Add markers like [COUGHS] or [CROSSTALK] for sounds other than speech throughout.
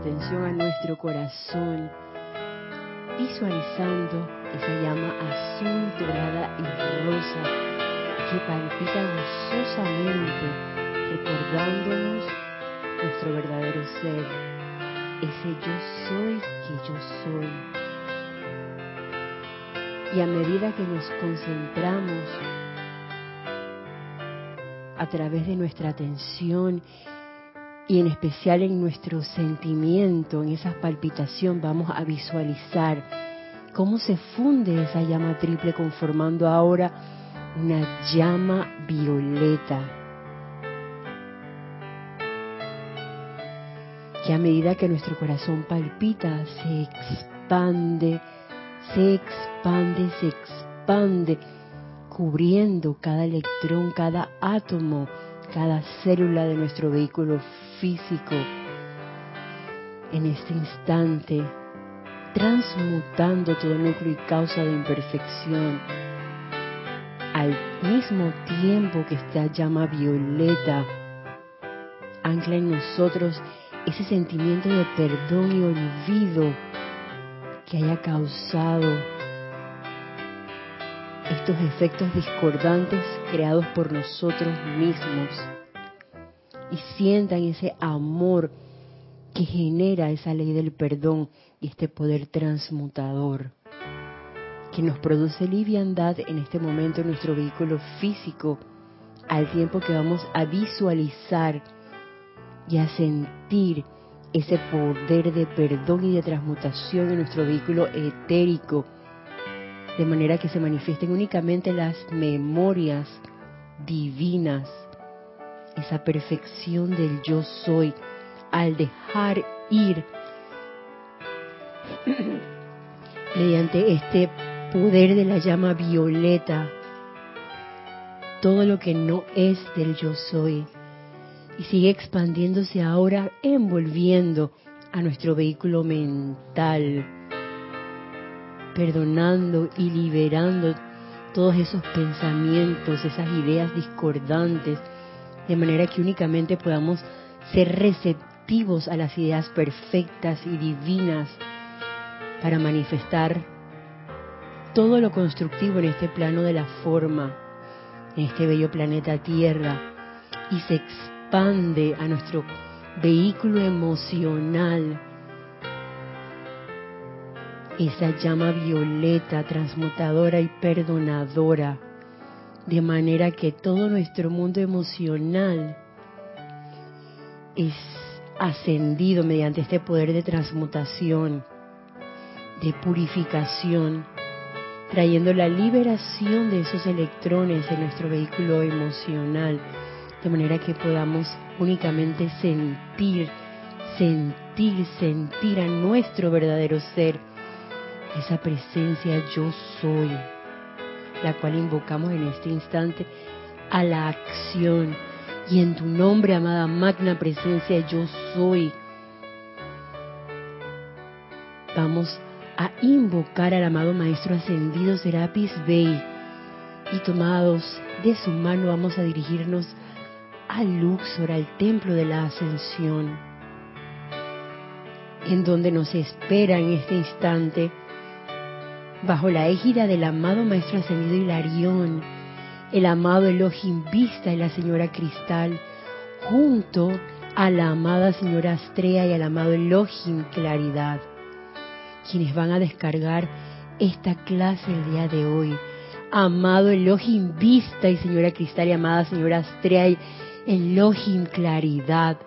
atención a nuestro corazón, visualizando esa llama azul, dorada y rosa que palpita gozosamente, recordándonos nuestro verdadero ser, ese yo soy que yo soy. Y a medida que nos concentramos a través de nuestra atención y en especial en nuestro sentimiento, en esa palpitación, vamos a visualizar cómo se funde esa llama triple conformando ahora una llama violeta. Que a medida que nuestro corazón palpita, se expande, se expande, se expande, cubriendo cada electrón, cada átomo, cada célula de nuestro vehículo físico en este instante, transmutando todo núcleo y causa de imperfección, al mismo tiempo que esta llama violeta ancla en nosotros ese sentimiento de perdón y olvido que haya causado estos efectos discordantes creados por nosotros mismos y sientan ese amor que genera esa ley del perdón y este poder transmutador que nos produce liviandad en este momento en nuestro vehículo físico al tiempo que vamos a visualizar y a sentir ese poder de perdón y de transmutación en nuestro vehículo etérico de manera que se manifiesten únicamente las memorias divinas, esa perfección del yo soy, al dejar ir [CLEARS THROAT] mediante este poder de la llama violeta todo lo que no es del yo soy. Y sigue expandiéndose ahora envolviendo a nuestro vehículo mental perdonando y liberando todos esos pensamientos, esas ideas discordantes, de manera que únicamente podamos ser receptivos a las ideas perfectas y divinas para manifestar todo lo constructivo en este plano de la forma, en este bello planeta Tierra, y se expande a nuestro vehículo emocional. Esa llama violeta, transmutadora y perdonadora, de manera que todo nuestro mundo emocional es ascendido mediante este poder de transmutación, de purificación, trayendo la liberación de esos electrones en nuestro vehículo emocional, de manera que podamos únicamente sentir, sentir, sentir a nuestro verdadero ser esa presencia yo soy, la cual invocamos en este instante a la acción. Y en tu nombre, amada magna presencia yo soy, vamos a invocar al amado Maestro Ascendido Serapis Bey. Y tomados de su mano vamos a dirigirnos al Luxor, al templo de la ascensión, en donde nos espera en este instante bajo la égida del amado Maestro Ascendido Hilarión, el amado Elohim Vista y la Señora Cristal, junto a la amada Señora Astrea y al amado Elohim Claridad, quienes van a descargar esta clase el día de hoy. Amado Elohim Vista y Señora Cristal y amada Señora Astrea y Elohim Claridad.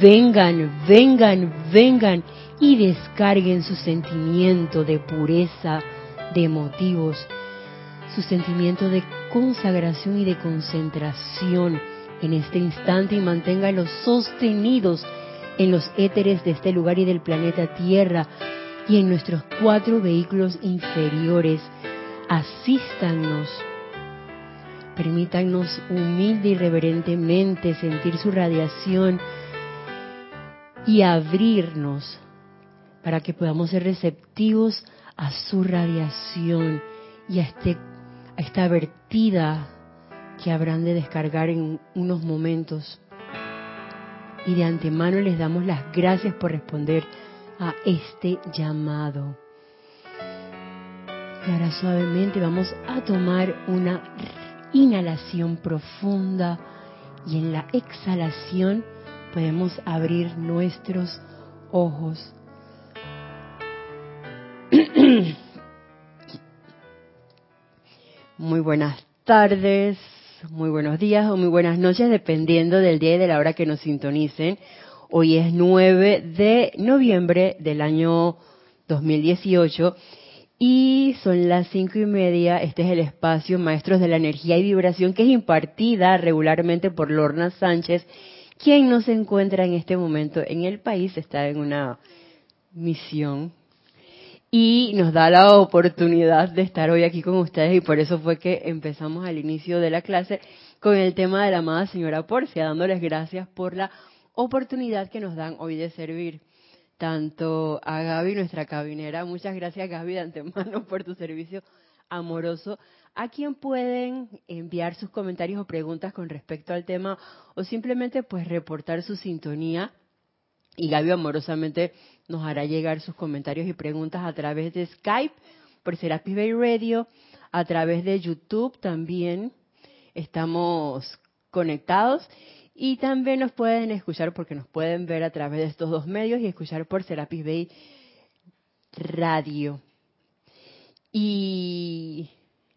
Vengan, vengan, vengan y descarguen su sentimiento de pureza de motivos, su sentimiento de consagración y de concentración en este instante y manténganlos sostenidos en los éteres de este lugar y del planeta Tierra y en nuestros cuatro vehículos inferiores. Asístanos. Permítanos humilde y reverentemente sentir su radiación y abrirnos para que podamos ser receptivos a su radiación y a, este, a esta vertida que habrán de descargar en unos momentos. Y de antemano les damos las gracias por responder a este llamado. Y ahora suavemente vamos a tomar una inhalación profunda y en la exhalación podemos abrir nuestros ojos. [COUGHS] Muy buenas tardes, muy buenos días o muy buenas noches, dependiendo del día y de la hora que nos sintonicen. Hoy es 9 de noviembre del año 2018 y son las cinco y media. Este es el espacio Maestros de la Energía y Vibración que es impartida regularmente por Lorna Sánchez, quien no se encuentra en este momento en el país, está en una misión y nos da la oportunidad de estar hoy aquí con ustedes y por eso fue que empezamos al inicio de la clase con el tema de la amada señora Porcia, dándoles gracias por la oportunidad que nos dan hoy de servir tanto a Gaby, nuestra cabinera, muchas gracias Gaby de antemano [LAUGHS] por tu servicio amoroso, a quien pueden enviar sus comentarios o preguntas con respecto al tema o simplemente pues reportar su sintonía y Gaby amorosamente nos hará llegar sus comentarios y preguntas a través de Skype, por Serapis Bay Radio, a través de YouTube también estamos conectados y también nos pueden escuchar porque nos pueden ver a través de estos dos medios y escuchar por Serapis Bay Radio. Y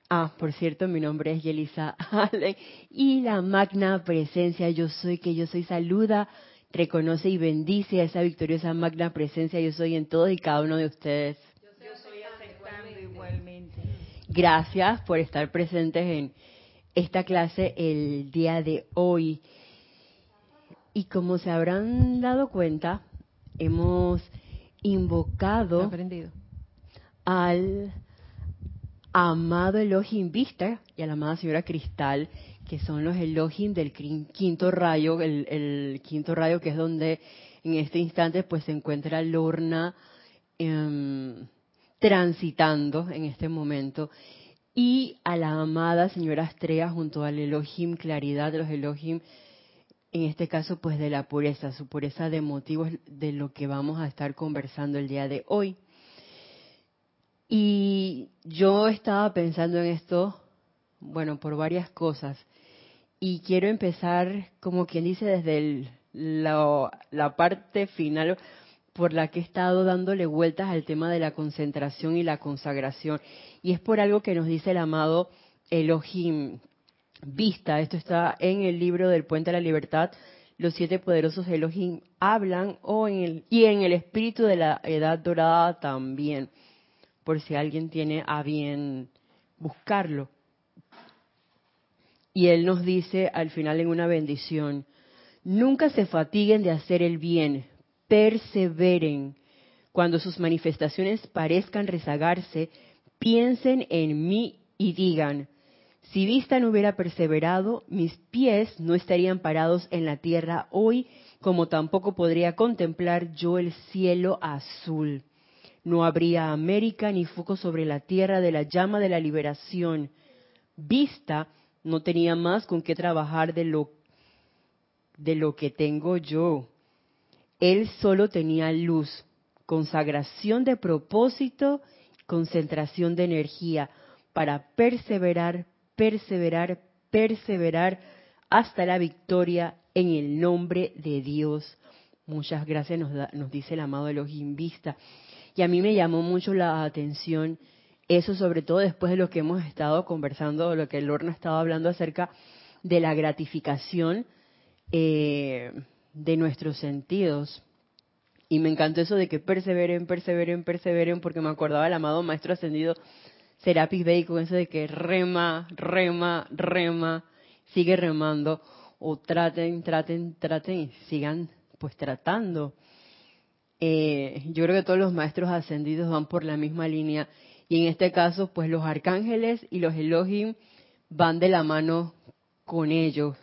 Ah, por cierto, mi nombre es Yelisa [LAUGHS] Ale y la magna presencia yo soy que yo soy saluda reconoce y bendice a esa victoriosa magna presencia yo soy en todos y cada uno de ustedes. Yo soy aceptando igualmente. Gracias por estar presentes en esta clase el día de hoy. Y como se habrán dado cuenta, hemos invocado al amado Elohim Vista y a la amada señora Cristal que son los Elohim del quinto rayo, el, quinto rayo que es donde en este instante pues se encuentra Lorna em, transitando en este momento y a la amada señora Estrella junto al Elohim Claridad de los Elohim en este caso pues de la pureza, su pureza de motivos de lo que vamos a estar conversando el día de hoy. Y yo estaba pensando en esto, bueno, por varias cosas y quiero empezar, como quien dice, desde la, parte final por la que he estado dándole vueltas al tema de la concentración y la consagración. Y es por algo que nos dice el amado Elohim Vista. Esto está en el libro del Puente a la Libertad. Los siete poderosos Elohim hablan o en el, y en el espíritu de la edad dorada también, por si alguien tiene a bien buscarlo. Y Él nos dice al final en una bendición, nunca se fatiguen de hacer el bien, perseveren. Cuando sus manifestaciones parezcan rezagarse, piensen en mí y digan, si Vista no hubiera perseverado, mis pies no estarían parados en la tierra hoy, como tampoco podría contemplar yo el cielo azul. No habría América ni foco sobre la tierra de la llama de la liberación. Vista no tenía más con qué trabajar de lo, de lo que tengo yo. Él solo tenía luz, consagración de propósito, concentración de energía para perseverar, perseverar, perseverar hasta la victoria en el nombre de Dios. Muchas gracias, nos, nos dice el amado Elohim Vista. Y a mí me llamó mucho la atención eso sobre todo después de lo que hemos estado conversando, lo que el horno ha estado hablando acerca de la gratificación eh, de nuestros sentidos. Y me encantó eso de que perseveren, perseveren, perseveren, porque me acordaba del amado Maestro Ascendido Serapis Bey con eso de que rema, rema, rema, sigue remando, o traten, traten, traten, sigan pues tratando. Eh, yo creo que todos los maestros ascendidos van por la misma línea y en este caso, pues los arcángeles y los Elohim van de la mano con ellos.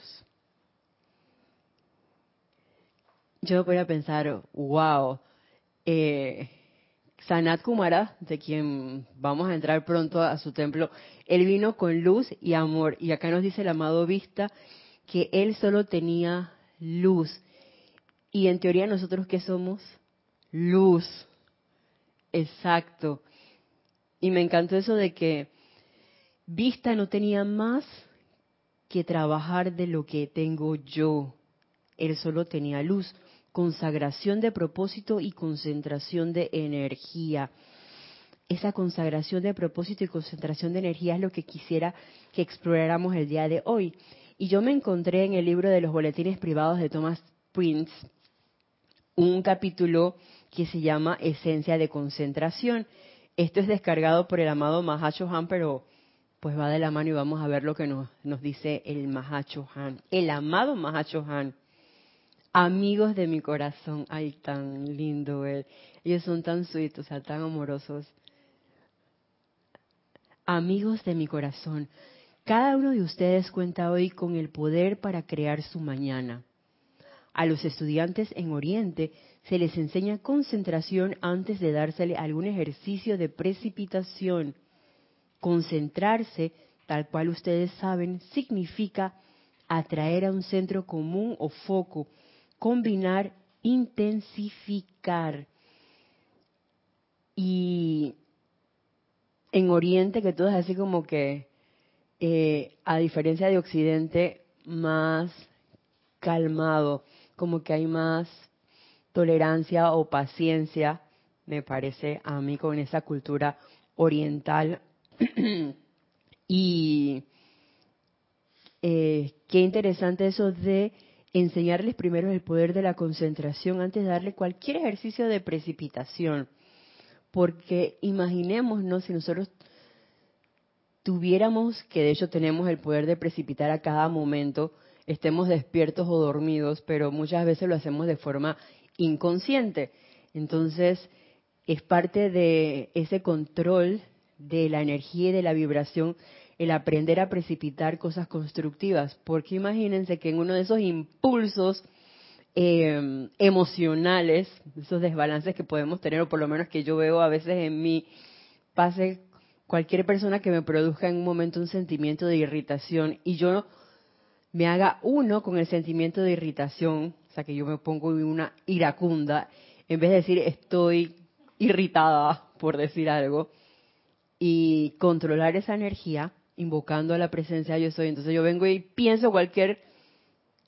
yo voy a pensar, wow, eh, Sanat Kumara, de quien vamos a entrar pronto a su templo, él vino con luz y amor. Y acá nos dice el amado Vista que él solo tenía luz. Y en teoría nosotros qué somos? Luz. Exacto. Y me encantó eso de que Vista no tenía más que trabajar de lo que tengo yo. Él solo tenía luz consagración de propósito y concentración de energía. Esa consagración de propósito y concentración de energía es lo que quisiera que exploráramos el día de hoy. Y yo me encontré en el libro de los boletines privados de Thomas Prince un capítulo que se llama Esencia de Concentración. Esto es descargado por el amado Mahacho Han, pero pues va de la mano y vamos a ver lo que nos, dice el Mahacho Han, el amado Mahacho Han. Amigos de mi corazón, ay, tan lindo él. Ellos son tan sea, tan amorosos. Amigos de mi corazón, cada uno de ustedes cuenta hoy con el poder para crear su mañana. A los estudiantes en Oriente se les enseña concentración antes de dársele algún ejercicio de precipitación. Concentrarse, tal cual ustedes saben, significa atraer a un centro común o foco combinar, intensificar. Y en Oriente, que todo es así como que, eh, a diferencia de Occidente, más calmado, como que hay más tolerancia o paciencia, me parece a mí, con esa cultura oriental. [CLEARS THROAT] y eh, qué interesante eso de enseñarles primero el poder de la concentración antes de darle cualquier ejercicio de precipitación. Porque imaginémonos si nosotros tuviéramos, que de hecho tenemos el poder de precipitar a cada momento, estemos despiertos o dormidos, pero muchas veces lo hacemos de forma inconsciente. Entonces, es parte de ese control de la energía y de la vibración el aprender a precipitar cosas constructivas, porque imagínense que en uno de esos impulsos eh, emocionales, esos desbalances que podemos tener, o por lo menos que yo veo a veces en mí, pase cualquier persona que me produzca en un momento un sentimiento de irritación y yo me haga uno con el sentimiento de irritación, o sea que yo me pongo una iracunda, en vez de decir estoy irritada por decir algo, y controlar esa energía, invocando a la presencia yo soy. Entonces yo vengo y pienso cualquier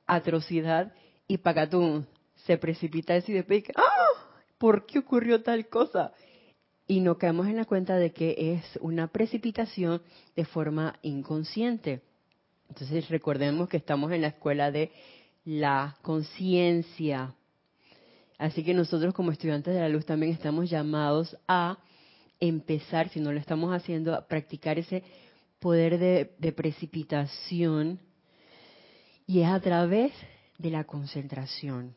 atrocidad y Pacatún se precipita eso y después ¡ah! ¿Por qué ocurrió tal cosa? Y no caemos en la cuenta de que es una precipitación de forma inconsciente. Entonces recordemos que estamos en la escuela de la conciencia. Así que nosotros como estudiantes de la luz también estamos llamados a empezar, si no lo estamos haciendo, a practicar ese poder de, precipitación y es a través de la concentración.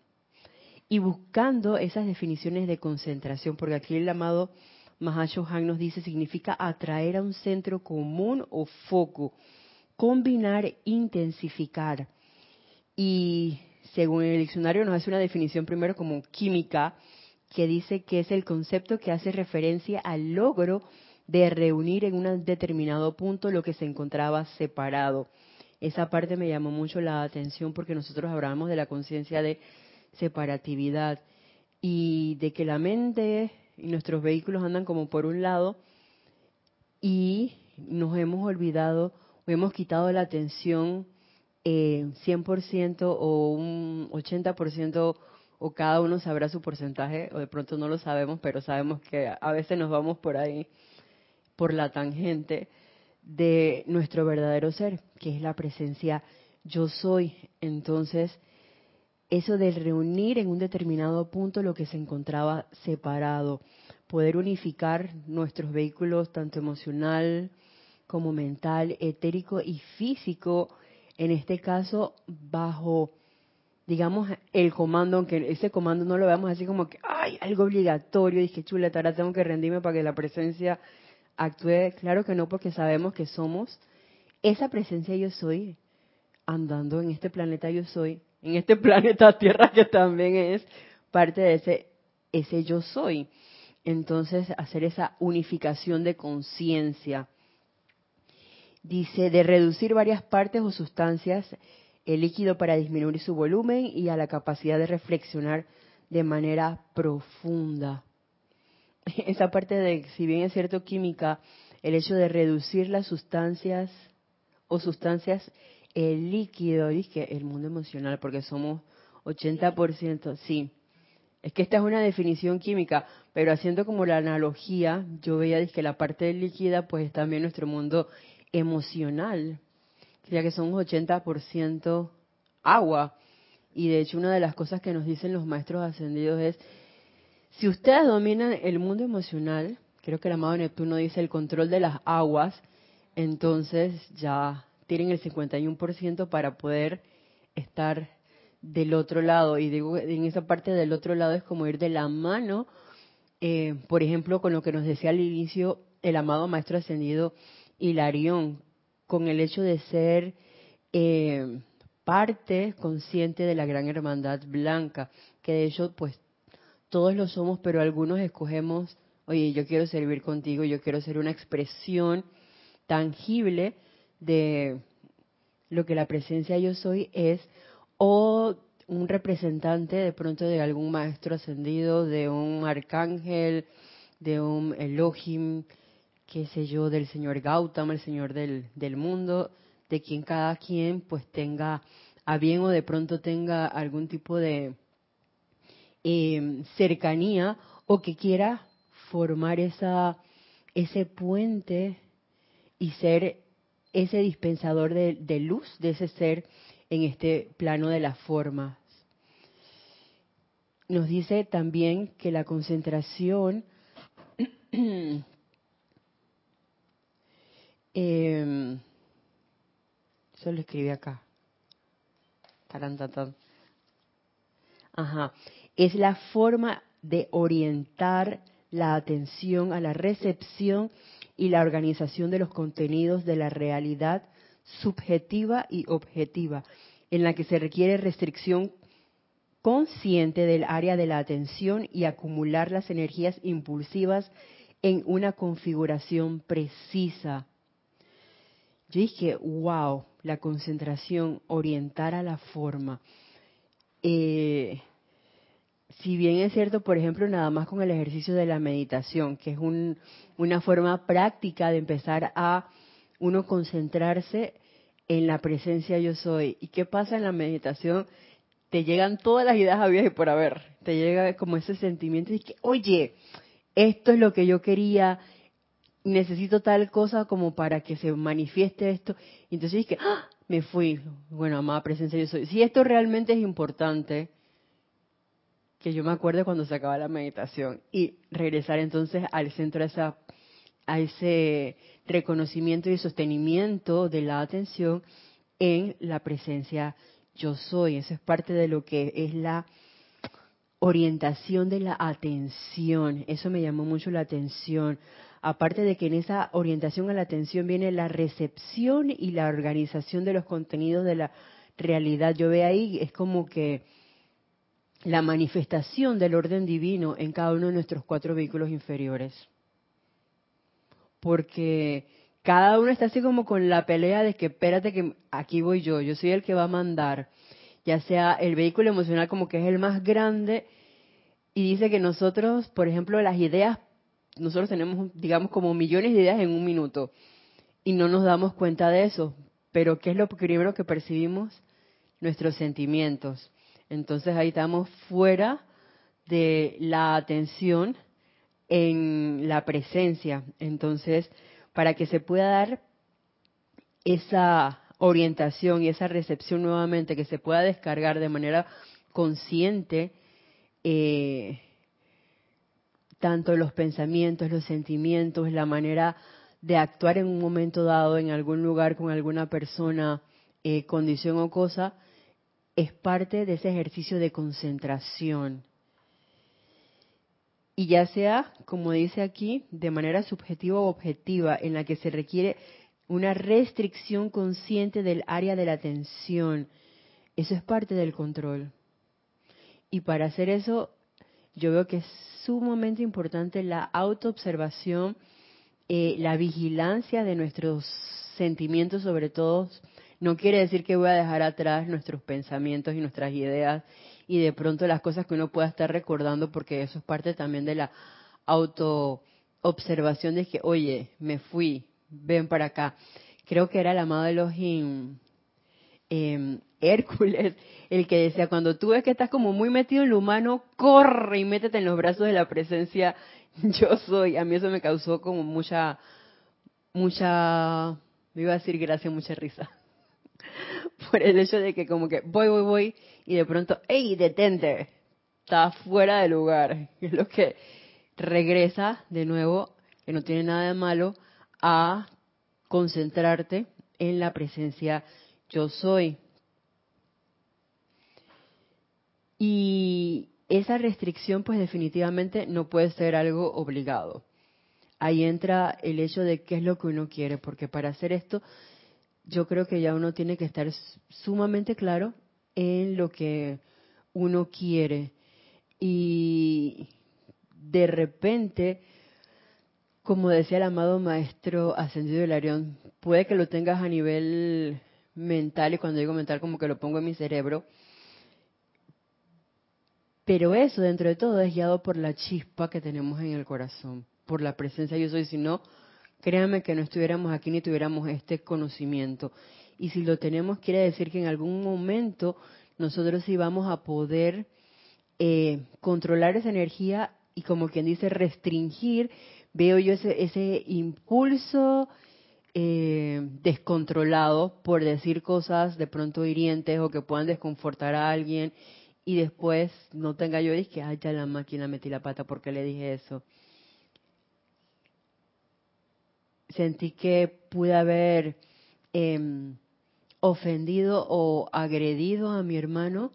Y buscando esas definiciones de concentración, porque aquí el amado Han nos dice significa atraer a un centro común o foco, combinar, intensificar. Y según el diccionario nos hace una definición primero como química, que dice que es el concepto que hace referencia al logro de reunir en un determinado punto lo que se encontraba separado. Esa parte me llamó mucho la atención porque nosotros hablamos de la conciencia de separatividad y de que la mente y nuestros vehículos andan como por un lado y nos hemos olvidado o hemos quitado la atención eh, 100% o un 80% o cada uno sabrá su porcentaje o de pronto no lo sabemos, pero sabemos que a veces nos vamos por ahí por la tangente de nuestro verdadero ser, que es la presencia yo soy. Entonces, eso de reunir en un determinado punto lo que se encontraba separado, poder unificar nuestros vehículos tanto emocional como mental, etérico y físico, en este caso bajo, digamos, el comando, aunque ese comando no lo veamos así como que, ay, algo obligatorio, dije, chuleta, ahora tengo que rendirme para que la presencia actúe, claro que no, porque sabemos que somos esa presencia yo soy, andando en este planeta yo soy, en este [LAUGHS] planeta Tierra que también es parte de ese, ese yo soy. Entonces, hacer esa unificación de conciencia. Dice, de reducir varias partes o sustancias el líquido para disminuir su volumen y a la capacidad de reflexionar de manera profunda. [LAUGHS] Esa parte de, si bien es cierto química, el hecho de reducir las sustancias o sustancias, el líquido, dije, el mundo emocional, porque somos 80%, sí. Es que esta es una definición química, pero haciendo como la analogía, yo veía que la parte líquida pues es también nuestro mundo emocional ya que somos 80% agua. Y de hecho una de las cosas que nos dicen los maestros ascendidos es, si ustedes dominan el mundo emocional, creo que el amado Neptuno dice el control de las aguas, entonces ya tienen el 51% para poder estar del otro lado. Y digo, en esa parte del otro lado es como ir de la mano, eh, por ejemplo, con lo que nos decía al inicio el amado Maestro Ascendido Hilarión, con el hecho de ser eh, parte consciente de la gran hermandad blanca, que de hecho pues todos lo somos, pero algunos escogemos, oye, yo quiero servir contigo, yo quiero ser una expresión tangible de lo que la presencia yo soy es, o un representante de pronto de algún maestro ascendido, de un arcángel, de un Elohim, qué sé yo, del señor Gautama, el señor del, del mundo, de quien cada quien pues tenga a bien o de pronto tenga algún tipo de em, cercanía o que quiera formar esa ese puente y ser ese dispensador de, de luz de ese ser en este plano de las formas. Nos dice también que la concentración [CLEARS THROAT] Eh, eso lo escribí acá. Ajá. Es la forma de orientar la atención a la recepción y la organización de los contenidos de la realidad subjetiva y objetiva, en la que se requiere restricción consciente del área de la atención y acumular las energías impulsivas en una configuración precisa. Yo dije, wow, la concentración, orientar a la forma. Eh, si bien es cierto, por ejemplo, nada más con el ejercicio de la meditación, que es una forma práctica de empezar a uno concentrarse en la presencia yo soy. ¿Y qué pasa en la meditación? Te llegan todas las ideas a y por haber. Te llega como ese sentimiento de que, oye, esto es lo que yo quería, necesito tal cosa como para que se manifieste esto. Y entonces dije, ¡Ah! me fui. Bueno, amada presencia, yo soy. Si esto realmente es importante, que yo me acuerde cuando se acaba la meditación y regresar entonces al centro de esa, a ese reconocimiento y sostenimiento de la atención en la presencia yo soy. Eso es parte de lo que es la orientación de la atención. Eso me llamó mucho la atención aparte de que en esa orientación a la atención viene la recepción y la organización de los contenidos de la realidad. Yo veo ahí, es como que la manifestación del orden divino en cada uno de nuestros cuatro vehículos inferiores. Porque cada uno está así como con la pelea de que espérate que aquí voy yo, yo soy el que va a mandar, ya sea el vehículo emocional como que es el más grande y dice que nosotros, por ejemplo, las ideas nosotros tenemos, digamos, como millones de ideas en un minuto y no nos damos cuenta de eso. Pero ¿qué es lo primero que percibimos? Nuestros sentimientos. Entonces ahí estamos fuera de la atención en la presencia. Entonces, para que se pueda dar esa orientación y esa recepción nuevamente, que se pueda descargar de manera consciente, eh, tanto los pensamientos, los sentimientos, la manera de actuar en un momento dado en algún lugar con alguna persona, eh, condición o cosa, es parte de ese ejercicio de concentración. Y ya sea, como dice aquí, de manera subjetiva o objetiva, en la que se requiere una restricción consciente del área de la atención, Eso es parte del control. Y para hacer eso, yo veo que es sumamente importante la autoobservación, eh, la vigilancia de nuestros sentimientos sobre todo. No quiere decir que voy a dejar atrás nuestros pensamientos y nuestras ideas y de pronto las cosas que uno pueda estar recordando, porque eso es parte también de la autoobservación de que, oye, me fui, ven para acá. Creo que era el amado Elohim, eh, Hércules, el que decía, cuando tú ves que estás como muy metido en lo humano, corre y métete en los brazos de la presencia [LAUGHS] yo soy. A mí eso me causó como mucha, mucha, me iba a decir gracia, mucha risa. [LAUGHS] Por el hecho de que como que voy, voy, voy, y de pronto, ¡ey, detente! Está fuera de lugar. [LAUGHS] Es lo que regresa de nuevo, que no tiene nada de malo, a concentrarte en la presencia yo soy. Y esa restricción pues definitivamente no puede ser algo obligado. Ahí entra el hecho de qué es lo que uno quiere, porque para hacer esto yo creo que ya uno tiene que estar sumamente claro en lo que uno quiere. Y de repente, como decía el amado maestro ascendido del Arión, puede que lo tengas a nivel mental, y cuando digo mental como que lo pongo en mi cerebro, pero eso, dentro de todo, es guiado por la chispa que tenemos en el corazón, por la presencia yo soy. Si no, créanme que no estuviéramos aquí ni tuviéramos este conocimiento. Y si lo tenemos, quiere decir que en algún momento nosotros sí vamos a poder eh, controlar esa energía y como quien dice, restringir, veo yo ese, ese impulso eh, descontrolado por decir cosas de pronto hirientes o que puedan desconfortar a alguien y después no tenga yo que ay, ya la máquina metí la pata porque le dije eso. Sentí que pude haber em, ofendido o agredido a mi hermano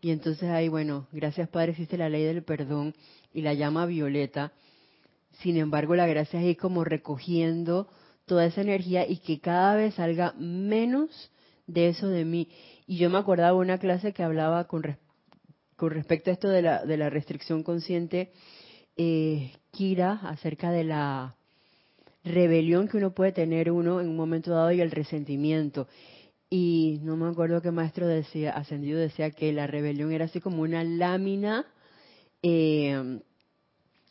y entonces ahí, bueno, gracias Padre, existe la ley del perdón y la llama violeta. Sin embargo, la gracia es ir como recogiendo toda esa energía y que cada vez salga menos de eso de mí. Y yo me acordaba una clase que hablaba con con respecto a esto de la, de la restricción consciente, eh, Kira, acerca de la rebelión que uno puede tener uno en un momento dado y el resentimiento. Y no me acuerdo qué maestro decía, ascendido decía que la rebelión era así como una lámina, eh,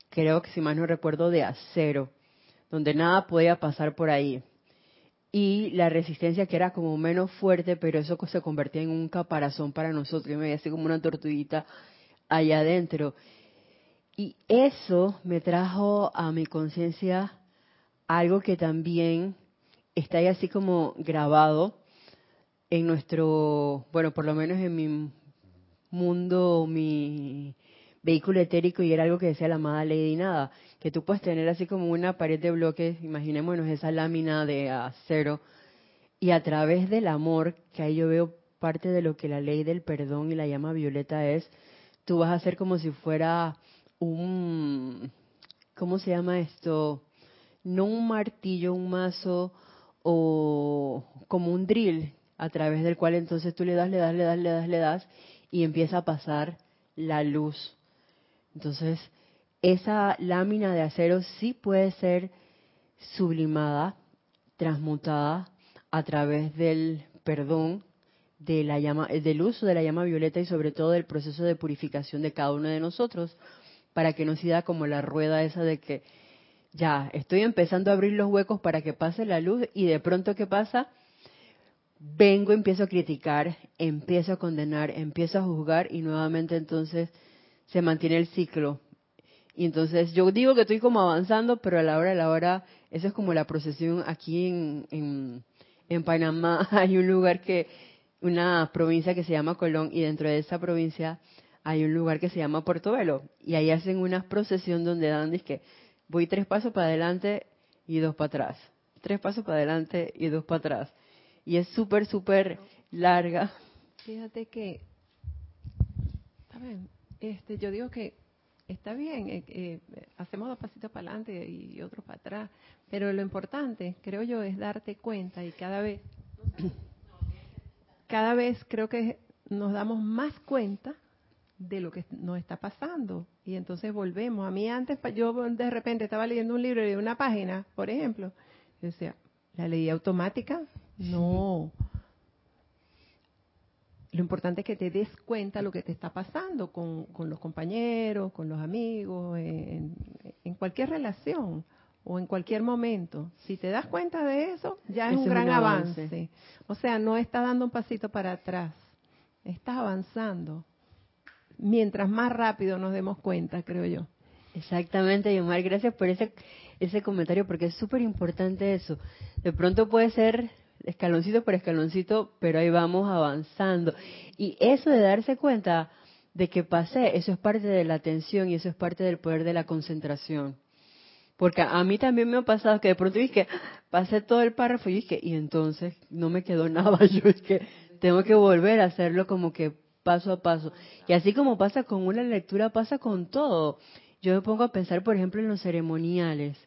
creo que si más no recuerdo, de acero, donde nada podía pasar por ahí y la resistencia que era como menos fuerte, pero eso se convertía en un caparazón para nosotros, y me veía así como una tortuguita allá adentro. Y eso me trajo a mi conciencia algo que también está ahí así como grabado en nuestro, bueno, por lo menos en mi mundo, mi vehículo etérico, y era algo que decía la amada Lady Nada, que tú puedes tener así como una pared de bloques, imaginémonos esa lámina de acero, y a través del amor, que ahí yo veo parte de lo que la ley del perdón y la llama violeta es, tú vas a hacer como si fuera un, ¿cómo se llama esto? No un martillo, un mazo o como un drill, a través del cual entonces tú le das, le das, le das, le das, le das, y empieza a pasar la luz. Entonces, esa lámina de acero sí puede ser sublimada, transmutada a través del perdón, de la llama, del uso de la llama violeta y sobre todo del proceso de purificación de cada uno de nosotros, para que no sea como la rueda esa de que ya estoy empezando a abrir los huecos para que pase la luz y de pronto ¿qué pasa? Vengo, empiezo a criticar, empiezo a condenar, empiezo a juzgar y nuevamente entonces se mantiene el ciclo y entonces yo digo que estoy como avanzando, pero a la hora de la hora, esa es como la procesión aquí en, en, Panamá. [LAUGHS] Hay un lugar que, una provincia que se llama Colón y dentro de esa provincia hay un lugar que se llama Portobelo. Y ahí hacen una procesión donde dan, que voy tres pasos para adelante y dos para atrás. Tres pasos para adelante y dos para atrás. Y es súper, súper larga. Fíjate que, este, yo digo que está bien, eh, eh, hacemos dos pasitos para adelante y otros para atrás, pero lo importante, creo yo, es darte cuenta y cada vez, [CLEARS THROAT] cada vez creo que nos damos más cuenta de lo que nos está pasando. Y entonces volvemos. A mí antes, yo de repente estaba leyendo un libro de una página, por ejemplo. Yo decía, ¿la leí automática? No. Lo importante es que te des cuenta de lo que te está pasando con, con los compañeros, con los amigos, en, en, cualquier relación o en cualquier momento. Si te das cuenta de eso, ya es un gran avance. O sea, no está dando un pasito para atrás, estás avanzando. Mientras más rápido nos demos cuenta, creo yo. Exactamente, Yomar, gracias por ese, ese comentario, porque es súper importante eso. De pronto puede ser escaloncito por escaloncito, pero ahí vamos avanzando. Y eso de darse cuenta de que pasé, eso es parte de la atención y eso es parte del poder de la concentración. Porque a mí también me ha pasado que de pronto dije, pasé todo el párrafo y dije, y entonces no me quedó [LAUGHS] nada. Yo es que tengo que volver a hacerlo como que paso a paso. Y así como pasa con una lectura, pasa con todo. Yo me pongo a pensar, por ejemplo, en los ceremoniales,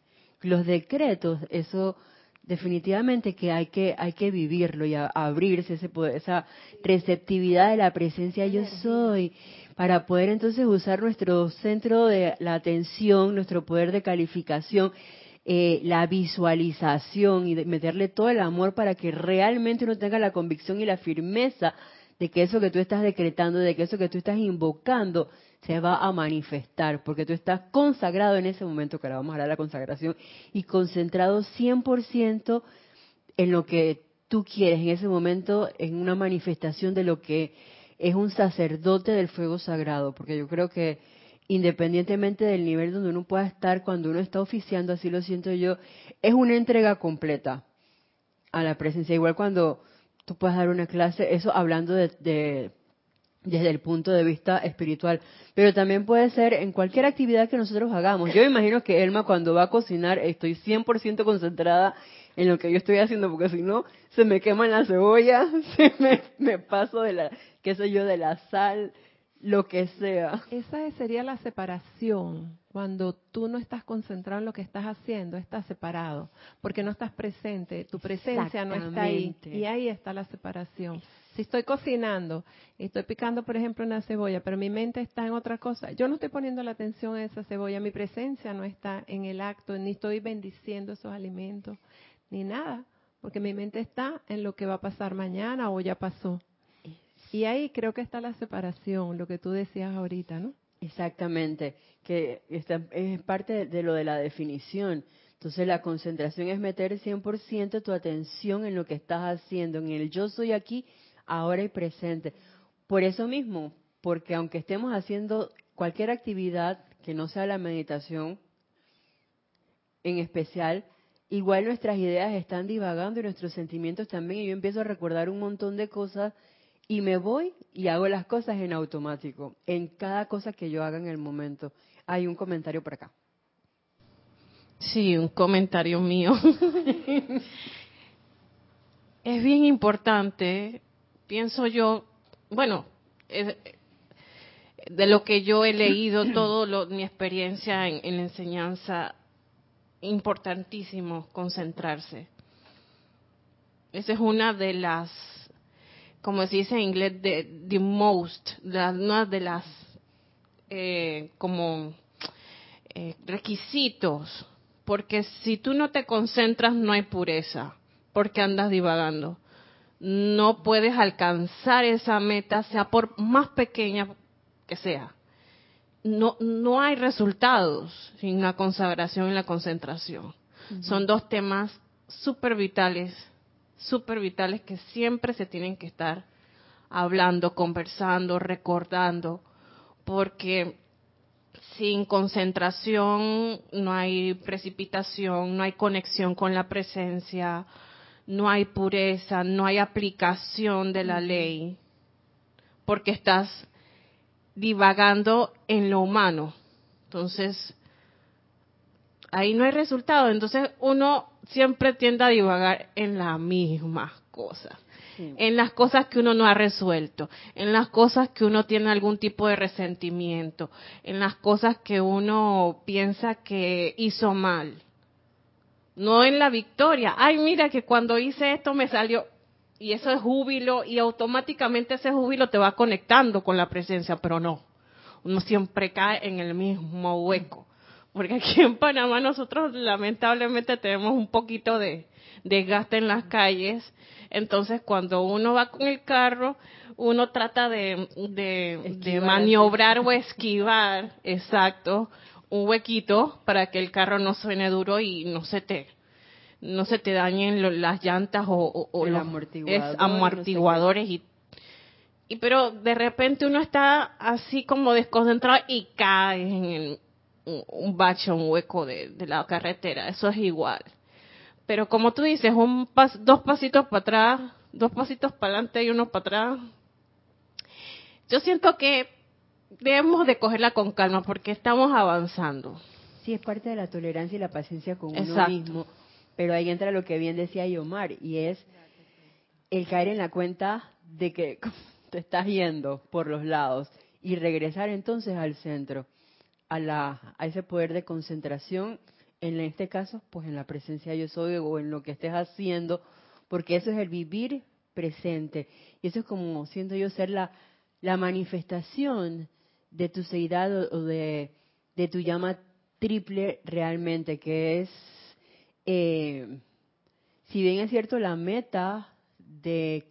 los decretos, eso definitivamente que hay que hay que vivirlo y abrirse ese poder, esa receptividad de la presencia yo soy para poder entonces usar nuestro centro de la atención, nuestro poder de calificación, eh, la visualización y meterle todo el amor para que realmente uno tenga la convicción y la firmeza de que eso que tú estás decretando, de que eso que tú estás invocando se va a manifestar, porque tú estás consagrado en ese momento, que ahora vamos a hablar de la consagración, y concentrado 100% en lo que tú quieres en ese momento, en una manifestación de lo que es un sacerdote del fuego sagrado, porque yo creo que independientemente del nivel donde uno pueda estar cuando uno está oficiando, así lo siento yo, es una entrega completa a la presencia. Igual cuando tú puedes dar una clase, eso hablando de desde el punto de vista espiritual, pero también puede ser en cualquier actividad que nosotros hagamos. Yo imagino que Elma cuando va a cocinar estoy 100% concentrada en lo que yo estoy haciendo, porque si no se me queman la cebolla, [LAUGHS] se me, me paso de la, qué sé yo, de la sal, lo que sea. Esa sería la separación. Cuando tú no estás concentrado en lo que estás haciendo, estás separado, porque no estás presente, tu presencia no está ahí. Y ahí está la separación. Si estoy cocinando y estoy picando, por ejemplo, una cebolla, pero mi mente está en otra cosa, yo no estoy poniendo la atención a esa cebolla, mi presencia no está en el acto, ni estoy bendiciendo esos alimentos, ni nada, porque mi mente está en lo que va a pasar mañana o ya pasó. Y ahí creo que está la separación, lo que tú decías ahorita, ¿no? Exactamente, que es parte de lo de la definición. Entonces la concentración es meter 100% tu atención en lo que estás haciendo, en el yo soy aquí ahora y presente. Por eso mismo, porque aunque estemos haciendo cualquier actividad que no sea la meditación en especial, igual nuestras ideas están divagando y nuestros sentimientos también. Y yo empiezo a recordar un montón de cosas y me voy y hago las cosas en automático, en cada cosa que yo haga en el momento. Hay un comentario por acá. Sí, un comentario mío. [LAUGHS] es bien importante pienso yo, bueno, de lo que yo he leído, [CLEARS THROAT] todo mi experiencia en, la enseñanza, importantísimo concentrarse. Esa es una de las, como se dice en inglés, de the most, una de las eh, como eh, requisitos, porque si tú no te concentras no hay pureza, porque andas divagando no puedes alcanzar esa meta, sea por más pequeña que sea. No, no hay resultados sin la consagración y la concentración. Son dos temas súper vitales, súper vitales que siempre se tienen que estar hablando, conversando, recordando, porque sin concentración no hay precipitación, no hay conexión con la presencia, no hay pureza, no hay aplicación de la ley, porque estás divagando en lo humano. Entonces, ahí no hay resultado. Entonces, uno siempre tiende a divagar en la misma cosa. En las cosas que uno no ha resuelto, en las cosas que uno tiene algún tipo de resentimiento, en las cosas que uno piensa que hizo mal no en la victoria. Ay, mira que cuando hice esto me salió. y eso es júbilo y automáticamente ese júbilo te va conectando con la presencia, pero no, uno siempre cae en el mismo hueco. Porque aquí en Panamá nosotros lamentablemente tenemos un poquito de desgaste en las calles. Entonces cuando uno va con el carro, uno trata de, de, maniobrar o esquivar, exacto, un huequito para que el carro no suene duro y no se te no se te dañen las llantas o, los amortiguadores y y pero de repente uno está así como desconcentrado y cae en un bache, un hueco de, la carretera. Eso es igual. Pero como tú dices, un dos pasitos para atrás, dos pasitos para adelante y uno para atrás. Yo siento que debemos de cogerla con calma porque estamos avanzando. Sí, es parte de la tolerancia y la paciencia con uno mismo. Pero ahí entra lo que bien decía Yomar y es el caer en la cuenta de que [LAUGHS] te estás yendo por los lados y regresar entonces al centro, a, la, a ese poder de concentración, en este caso, pues en la presencia yo soy o en lo que estés haciendo, porque eso es el vivir presente. Y eso es como siento yo ser la, la manifestación de tu seidad o de, de tu llama triple realmente, que es, eh, si bien es cierto, la meta de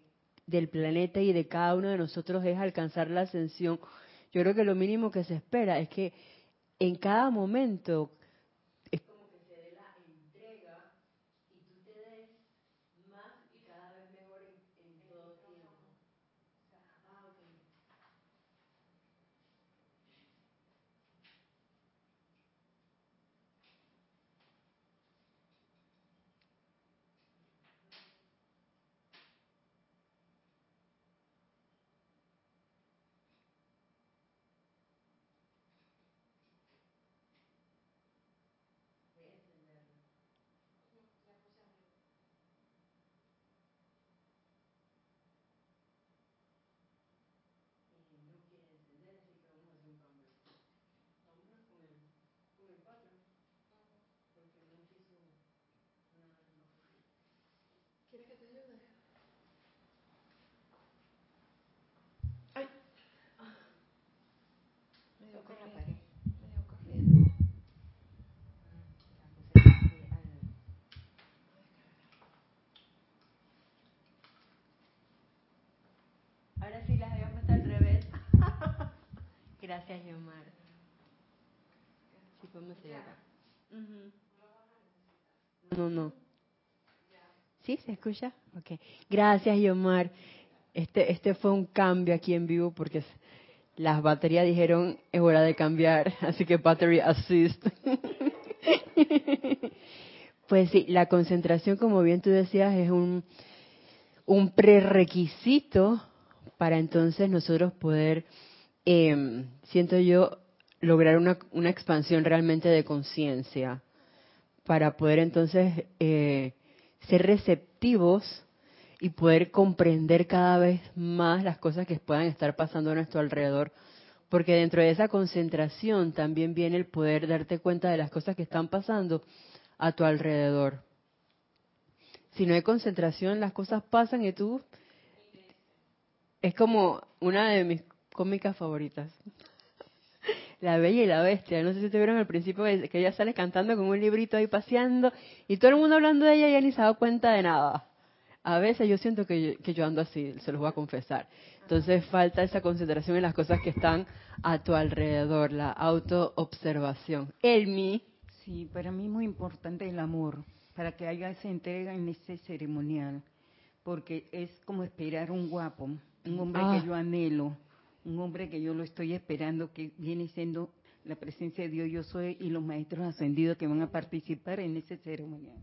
del planeta y de cada uno de nosotros es alcanzar la ascensión, yo creo que lo mínimo que se espera es que en cada momento Ahora sí las había puesto al revés. Gracias, Yomar. Sí, podemos acá. No, no. ¿Sí? ¿Se escucha? Ok. Gracias, Yomar. Este, este fue un cambio aquí en vivo porque las baterías dijeron es hora de cambiar, [LAUGHS] así que battery assist. [LAUGHS] pues sí, la concentración, como bien tú decías, es un, un prerequisito para entonces nosotros poder, eh, siento yo, lograr una, una expansión realmente de conciencia, para poder entonces eh, ser receptivos y poder comprender cada vez más las cosas que puedan estar pasando a nuestro alrededor. Porque dentro de esa concentración también viene el poder darte cuenta de las cosas que están pasando a tu alrededor. Si no hay concentración, las cosas pasan y tú... Es como una de mis cómicas favoritas. [LAUGHS] La Bella y la Bestia. No sé si te vieron al principio que ella sale cantando con un librito ahí paseando y todo el mundo hablando de ella y ella ni se da cuenta de nada. A veces yo siento que yo, ando así, se los voy a confesar. Entonces falta esa concentración en las cosas que están a tu alrededor, la autoobservación. El mí. Sí, para mí es muy importante el amor, para que haya esa entrega en ese ceremonial, porque es como esperar un guapo, un hombre que ah. yo anhelo, un hombre que yo lo estoy esperando, que viene siendo la presencia de Dios yo soy y los maestros ascendidos que van a participar en ese ceremonial.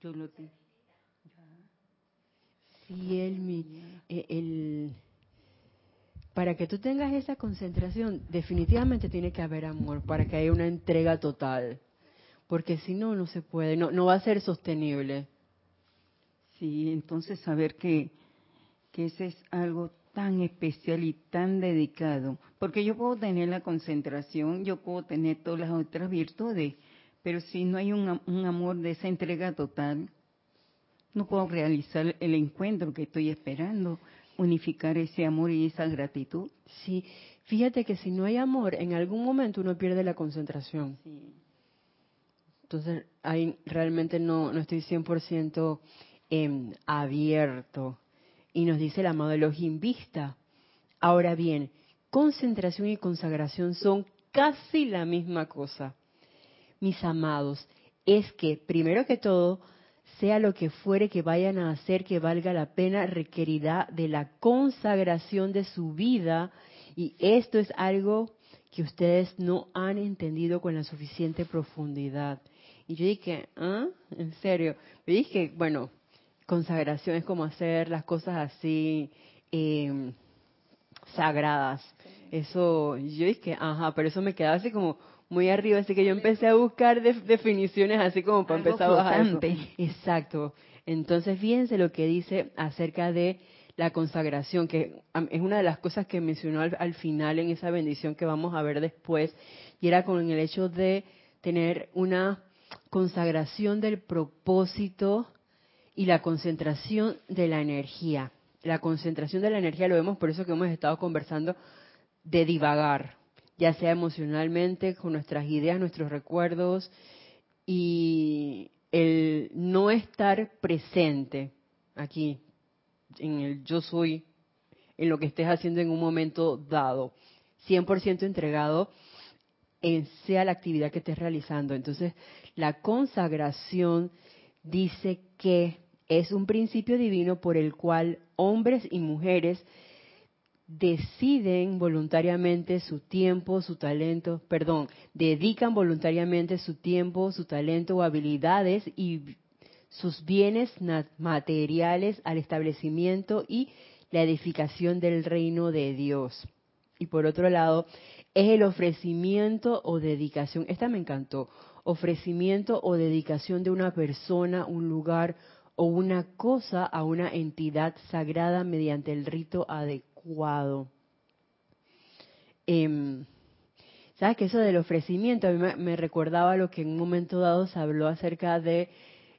Yo lo tengo. Sí, eh, el, para que tú tengas esa concentración, definitivamente tiene que haber amor, para que haya una entrega total, porque si no, no se puede, no, no va a ser sostenible. Sí, entonces saber que, que ese es algo tan especial y tan dedicado, porque yo puedo tener la concentración, yo puedo tener todas las otras virtudes, pero si no hay un, un amor de esa entrega total, no puedo realizar el encuentro que estoy esperando, unificar ese amor y esa gratitud. Sí, fíjate que si no hay amor, en algún momento uno pierde la concentración. Entonces, ahí realmente no, no estoy 100% eh, abierto. Y nos dice el amado Elohim, vista. Ahora bien, concentración y consagración son casi la misma cosa. Mis amados, es que, primero que todo, sea lo que fuere que vayan a hacer que valga la pena, requerirá de la consagración de su vida. Y esto es algo que ustedes no han entendido con la suficiente profundidad. Y yo dije, ¿ah? ¿En serio? Me dije, bueno, consagración es como hacer las cosas así eh, sagradas. Eso, yo dije, ajá, pero eso me quedaba así como muy arriba, así que yo empecé a buscar definiciones así como para empezar a bajar. Exacto. Entonces, fíjense lo que dice acerca de la consagración, que es una de las cosas que mencionó al, final en esa bendición que vamos a ver después, y era con el hecho de tener una consagración del propósito y la concentración de la energía. La concentración de la energía lo vemos por eso que hemos estado conversando de divagar, ya sea emocionalmente, con nuestras ideas, nuestros recuerdos, y el no estar presente aquí, en el yo soy, en lo que estés haciendo en un momento dado, 100% entregado en sea la actividad que estés realizando. Entonces, la consagración dice que es un principio divino por el cual hombres y mujeres deciden voluntariamente su tiempo, su talento, perdón, dedican voluntariamente su tiempo, su talento o habilidades y sus bienes materiales al establecimiento y la edificación del reino de Dios. Y por otro lado, es el ofrecimiento o dedicación, esta me encantó, ofrecimiento o dedicación de una persona, un lugar o una cosa a una entidad sagrada mediante el rito adecuado Em, ¿Sabes que eso del ofrecimiento a mí me, recordaba lo que en un momento dado se habló acerca de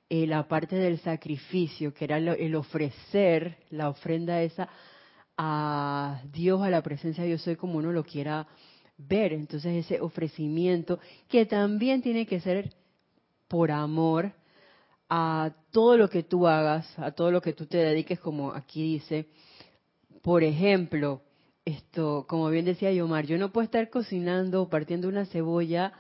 eh, la parte del sacrificio, que era el ofrecer, la ofrenda esa a Dios, a la presencia de Dios, soy como uno lo quiera ver. Entonces ese ofrecimiento que también tiene que ser por amor a todo lo que tú hagas, a todo lo que tú te dediques, como aquí dice, por ejemplo, esto, como bien decía Yomar, yo no puedo estar cocinando o partiendo una cebolla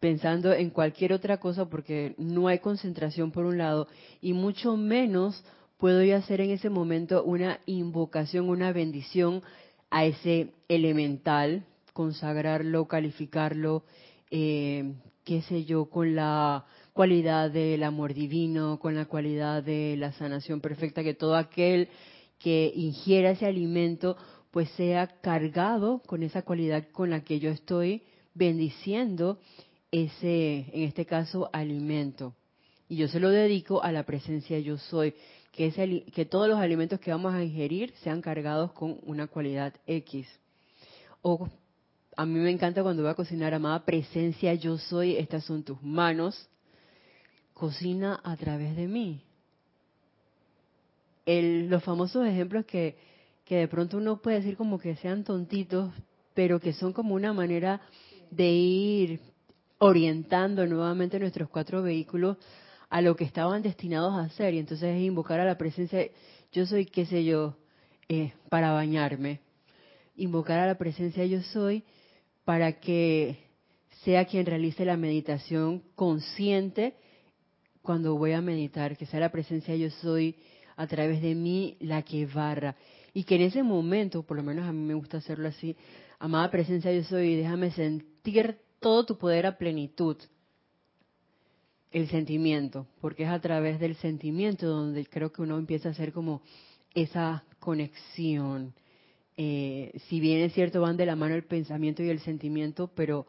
pensando en cualquier otra cosa porque no hay concentración por un lado y mucho menos puedo yo hacer en ese momento una invocación, una bendición a ese elemental, consagrarlo, calificarlo, eh, qué sé yo, con la cualidad del amor divino, con la cualidad de la sanación perfecta, que todo aquel que ingiera ese alimento pues sea cargado con esa cualidad con la que yo estoy bendiciendo ese, en este caso, alimento. Y yo se lo dedico a la presencia yo soy, que, ese, que todos los alimentos que vamos a ingerir sean cargados con una cualidad X. O a mí me encanta cuando voy a cocinar, amada presencia yo soy, estas son tus manos, cocina a través de mí los famosos ejemplos que, que de pronto uno puede decir como que sean tontitos, pero que son como una manera de ir orientando nuevamente nuestros cuatro vehículos a lo que estaban destinados a hacer. Y entonces es invocar a la presencia, yo soy, qué sé yo, eh, para bañarme. Invocar a la presencia yo soy para que sea quien realice la meditación consciente cuando voy a meditar, que sea la presencia yo soy a través de mí la que barra. Y que en ese momento, por lo menos a mí me gusta hacerlo así, amada presencia yo soy, déjame sentir todo tu poder a plenitud. El sentimiento, porque es a través del sentimiento donde creo que uno empieza a hacer como esa conexión. Eh, si bien es cierto, van de la mano el pensamiento y el sentimiento, pero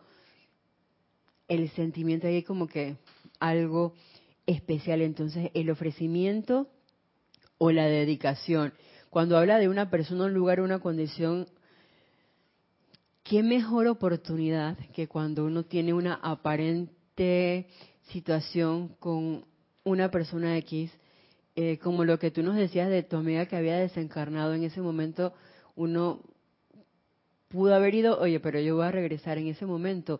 el sentimiento ahí como que algo especial. Entonces, el ofrecimiento o la dedicación. Cuando habla de una persona, un lugar, una condición, qué mejor oportunidad que cuando uno tiene una aparente situación con una persona X, eh, como lo que tú nos decías de tu amiga que había desencarnado en ese momento, uno pudo haber ido, oye, pero yo voy a regresar en ese momento,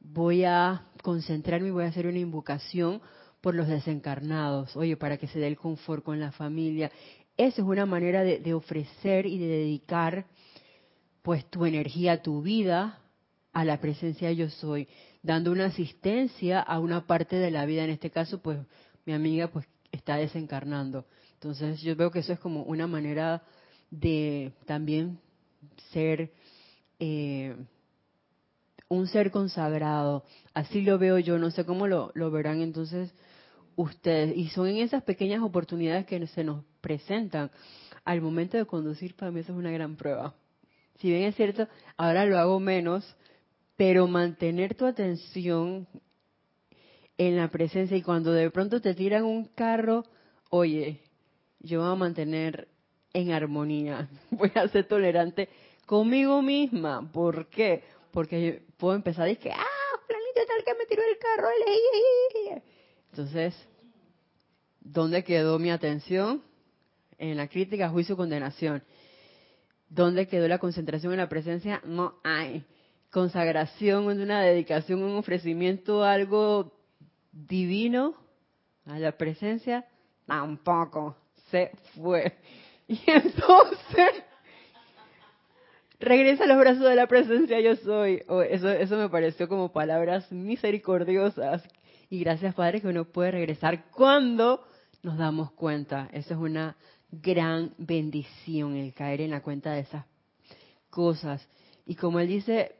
voy a concentrarme voy a hacer una invocación por los desencarnados, oye, para que se dé el confort con la familia. Esa es una manera de, ofrecer y de dedicar pues tu energía, tu vida a la presencia yo soy, dando una asistencia a una parte de la vida, en este caso pues mi amiga pues está desencarnando. Entonces yo veo que eso es como una manera de también ser eh, un ser consagrado. Así lo veo yo, no sé cómo lo verán entonces ustedes. Y son en esas pequeñas oportunidades que se nos presentan. Al momento de conducir, para mí eso es una gran prueba. Si bien es cierto, ahora lo hago menos, pero mantener tu atención en la presencia y cuando de pronto te tiran un carro, oye, yo voy a mantener en armonía, [LAUGHS] voy a ser tolerante conmigo misma. ¿Por qué? Porque puedo empezar a decir, ah, planito tal que me tiró el carro. Entonces, ¿dónde quedó mi atención? En la crítica, juicio, condenación. ¿Dónde quedó la concentración en la presencia? No hay. Consagración, una dedicación, un ofrecimiento, algo divino a la presencia, tampoco se fue. [LAUGHS] Y entonces regresa a los brazos de la presencia yo soy. Oh, eso, eso me pareció como palabras misericordiosas. Y gracias Padre que uno puede regresar cuando nos damos cuenta. Eso es una gran bendición, el caer en la cuenta de esas cosas. Y como él dice,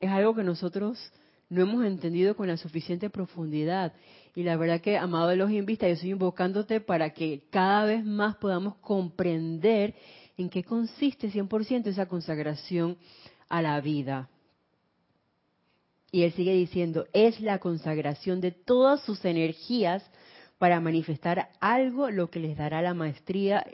es algo que nosotros no hemos entendido con la suficiente profundidad. Y la verdad que, amado de los invistas, yo estoy invocándote para que cada vez más podamos comprender en qué consiste 100% esa consagración a la vida. Y él sigue diciendo, es la consagración de todas sus energías para manifestar algo lo que les dará la maestría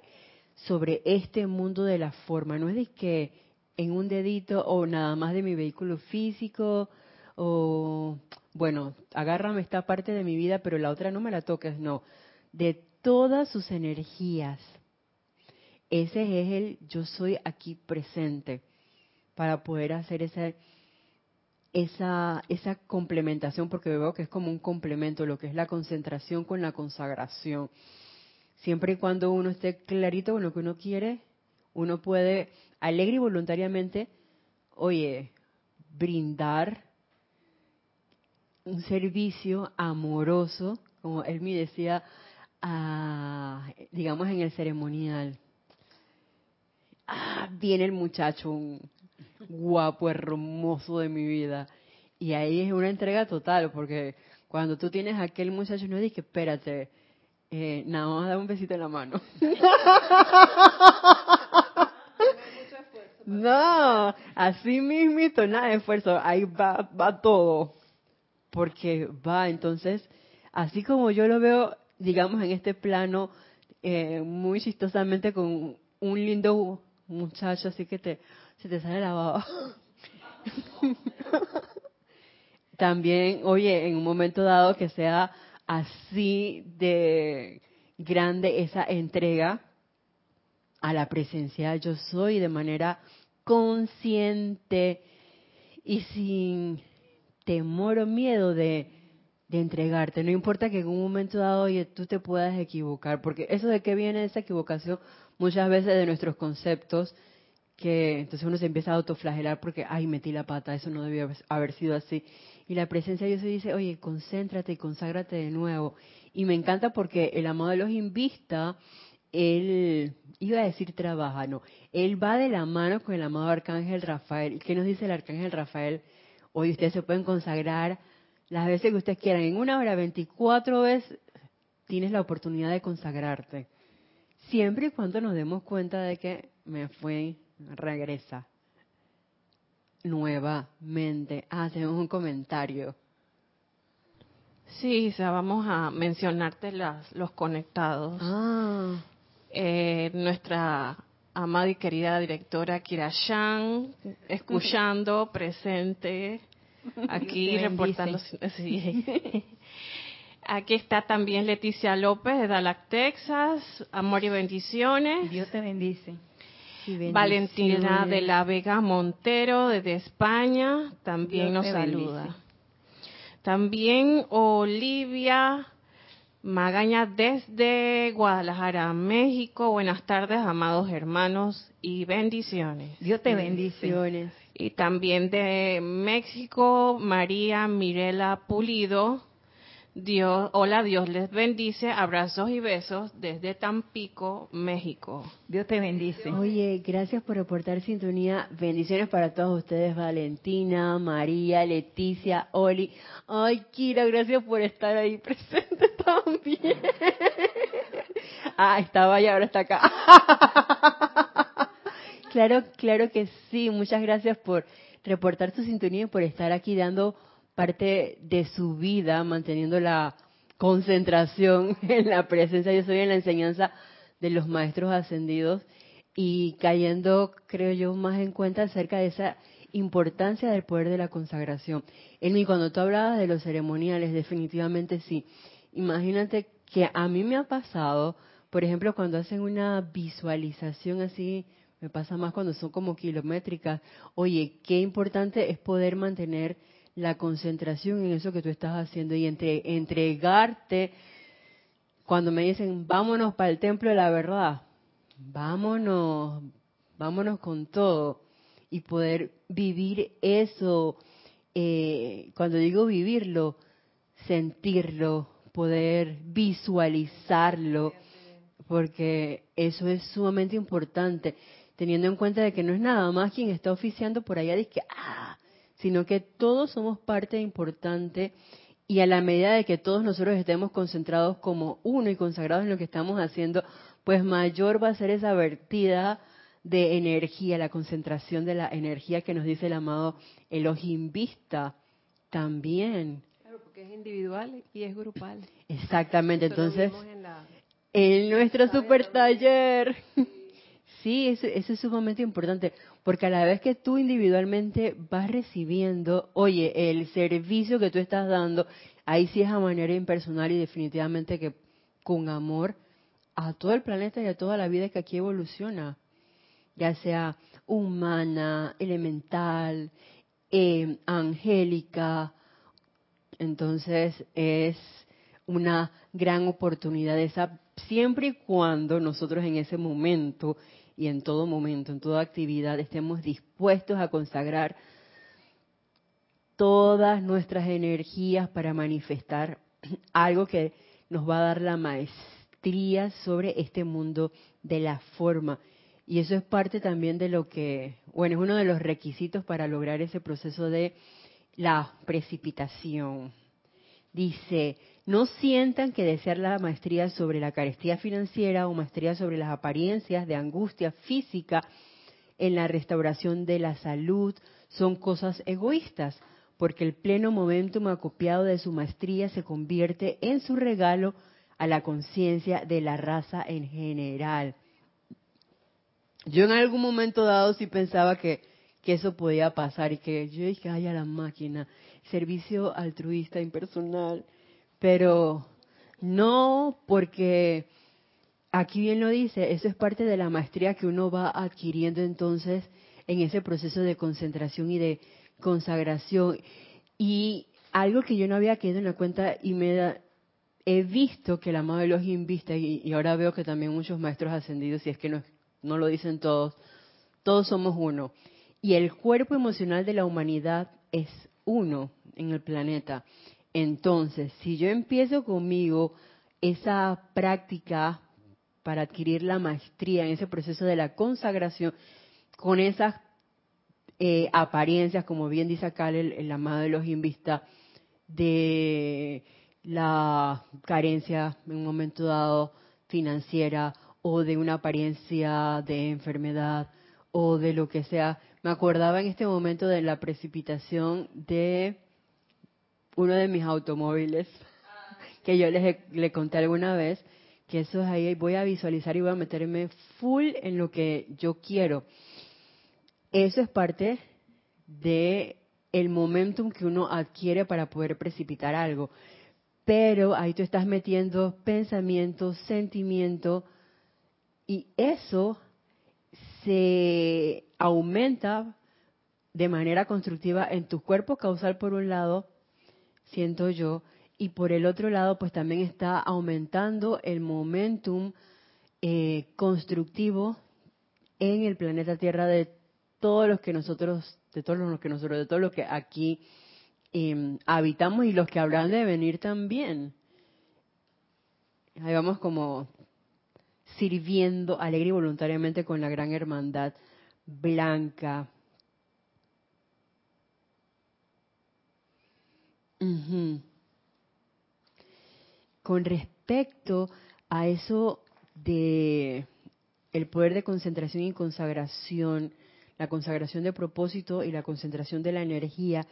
sobre este mundo de la forma. No es de que en un dedito o nada más de mi vehículo físico o, bueno, agárrame esta parte de mi vida, pero la otra no me la toques, no. De todas sus energías ese es el yo soy aquí presente para poder hacer esa, esa, esa complementación, porque veo que es como un complemento, lo que es la concentración con la consagración. Siempre y cuando uno esté clarito con lo que uno quiere, uno puede alegre y voluntariamente, oye, brindar un servicio amoroso, como él me decía, digamos en el ceremonial ah, viene el muchacho, un guapo, hermoso de mi vida. Y ahí es una entrega total, porque cuando tú tienes a aquel muchacho, no dices, espérate, eh, nada más dar un besito en la mano. [LAUGHS] no, así mismito, nada de esfuerzo, ahí va, va todo. Porque va, entonces, así como yo lo veo, digamos, en este plano, eh, muy chistosamente con un lindo muchacho, así que te, se te sale la baba. [LAUGHS] También, oye, en un momento dado que sea así de grande esa entrega a la presencia yo soy de manera consciente y sin temor o miedo de, entregarte. No importa que en un momento dado, oye, tú te puedas equivocar, porque eso de qué viene esa equivocación muchas veces de nuestros conceptos que entonces uno se empieza a autoflagelar porque, ay, metí la pata, eso no debió haber sido así. Y la presencia de Dios se dice, oye, concéntrate y conságrate de nuevo. Y me encanta porque el amado de los invista, él, iba a decir trabaja, no, él va de la mano con el amado Arcángel Rafael. ¿Y qué nos dice el Arcángel Rafael? Hoy ustedes se pueden consagrar las veces que ustedes quieran. En una hora, 24 veces, tienes la oportunidad de consagrarte. Siempre y cuando nos demos cuenta de que me fue, regresa nuevamente. Ah, hacemos un comentario. Sí, o sea, vamos a mencionarte las, los conectados. Ah. Eh, nuestra amada y querida directora Kira escuchando, [LAUGHS] presente, aquí reportando. Sí. Aquí está también Leticia López de Dallas, Texas. Amor y bendiciones. Dios te bendice. Valentina de la Vega Montero desde España también nos saluda. También Olivia Magaña desde Guadalajara, México. Buenas tardes, amados hermanos y bendiciones. Dios te bendice. Y también de México, María Mirela Pulido Dios, hola, Dios les bendice. Abrazos y besos desde Tampico, México. Dios te bendice. Oye, gracias por aportar sintonía. Bendiciones para todos ustedes, Valentina, María, Leticia, Oli. Ay, Kira, gracias por estar ahí presente [LAUGHS] también. Ah, estaba y ahora está acá. [LAUGHS] Claro, claro que sí. Muchas gracias por reportar su sintonía y por estar aquí dando parte de su vida manteniendo la concentración [LAUGHS] en la presencia. Yo soy en la enseñanza de los maestros ascendidos y cayendo, creo yo, más en cuenta acerca de esa importancia del poder de la consagración. y cuando tú hablabas de los ceremoniales, definitivamente sí. Imagínate que a mí me ha pasado, por ejemplo, cuando hacen una visualización así, me pasa más cuando son como kilométricas. Oye, qué importante es poder mantener la concentración en eso que tú estás haciendo y entre, entregarte. Cuando me dicen, vámonos para el templo de la verdad, vámonos, vámonos con todo y poder vivir eso. Eh, cuando digo vivirlo, sentirlo, poder visualizarlo, porque eso es sumamente importante, teniendo en cuenta de que no es nada más quien está oficiando por allá, dice que, ah, sino que todos somos parte importante y a la medida de que todos nosotros estemos concentrados como uno y consagrados en lo que estamos haciendo, pues mayor va a ser esa vertida de energía, la concentración de la energía que nos dice el amado Elohim Vista también. Claro, porque es individual y es grupal. Exactamente, entonces en, nuestro super taller. Sí, eso, eso, es sumamente importante, porque a la vez que tú individualmente vas recibiendo, oye, el servicio que tú estás dando, ahí sí es a manera impersonal y definitivamente que con amor a todo el planeta y a toda la vida que aquí evoluciona, ya sea humana, elemental, eh, angélica. Entonces es una gran oportunidad esa, siempre y cuando nosotros en ese momento y en todo momento, en toda actividad, estemos dispuestos a consagrar todas nuestras energías para manifestar algo que nos va a dar la maestría sobre este mundo de la forma. Y eso es parte también de lo que, bueno, es uno de los requisitos para lograr ese proceso de la precipitación. Dice, no sientan que desear la maestría sobre la carestía financiera o maestría sobre las apariencias de angustia física en la restauración de la salud son cosas egoístas, porque el pleno momentum acopiado de su maestría se convierte en su regalo a la conciencia de la raza en general. Yo en algún momento dado sí pensaba que, que eso podía pasar y que yo dije, ay, a la máquina, servicio altruista, impersonal, pero no porque aquí bien lo dice, eso es parte de la maestría que uno va adquiriendo entonces en ese proceso de concentración y de consagración. Y algo que yo no había quedado en la cuenta y me da, he visto que la amado los invista y, y, ahora veo que también muchos maestros ascendidos, si es que no, no lo dicen todos, todos somos uno. Y el cuerpo emocional de la humanidad es uno en el planeta. Entonces, si yo empiezo conmigo esa práctica para adquirir la maestría en ese proceso de la consagración, con esas eh, apariencias, como bien dice acá el, el amado de los invista, de la carencia en un momento dado financiera o de una apariencia de enfermedad o de lo que sea. Me acordaba en este momento de la precipitación de uno de mis automóviles, que yo les le conté alguna vez, que eso es ahí, voy a visualizar y voy a meterme full en lo que yo quiero. Eso es parte de el momentum que uno adquiere para poder precipitar algo. pero ahí tú estás metiendo pensamiento, sentimiento, y eso se aumenta de manera constructiva en tu cuerpo causal por un lado, siento yo, y por el otro lado pues también está aumentando el momentum eh, constructivo en el planeta Tierra de todos los que nosotros, de todos los que nosotros, de todos los que aquí em, habitamos y los que habrán de venir también. Ahí vamos como sirviendo alegre y voluntariamente con la gran hermandad blanca. Con respecto a eso de el poder de concentración y consagración, la consagración de propósito y la concentración de la energía,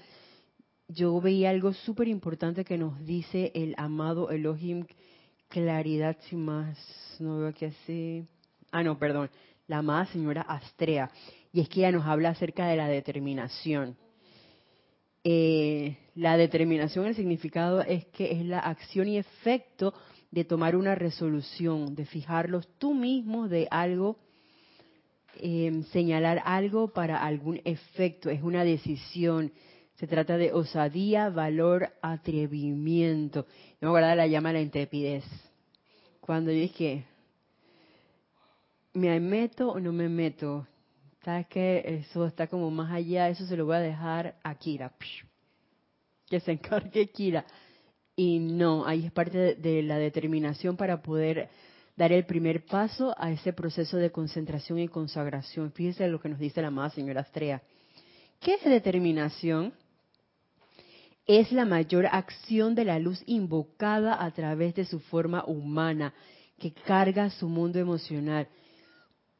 yo veía algo súper importante que nos dice el amado Elohim Claridad, sin más, no veo que así. Ah, no, perdón, la amada señora Astrea. Y es que ella nos habla acerca de la determinación. Eh, la determinación, el significado es que es la acción y efecto de tomar una resolución, de fijarlos tú mismo de algo, em, señalar algo para algún efecto, es una decisión. Se trata de osadía, valor, atrevimiento. No me la llama la intrepidez. Cuando yo dije, ¿me meto o no me meto? ¿Sabes que Eso está como más allá, eso se lo voy a dejar a Kira. Que se encargue Kira. Y no, ahí es parte de, la determinación para poder dar el primer paso a ese proceso de concentración y consagración. Fíjese lo que nos dice la amada señora Astrea. ¿Qué es determinación? Es la mayor acción de la luz invocada a través de su forma humana, que carga su mundo emocional.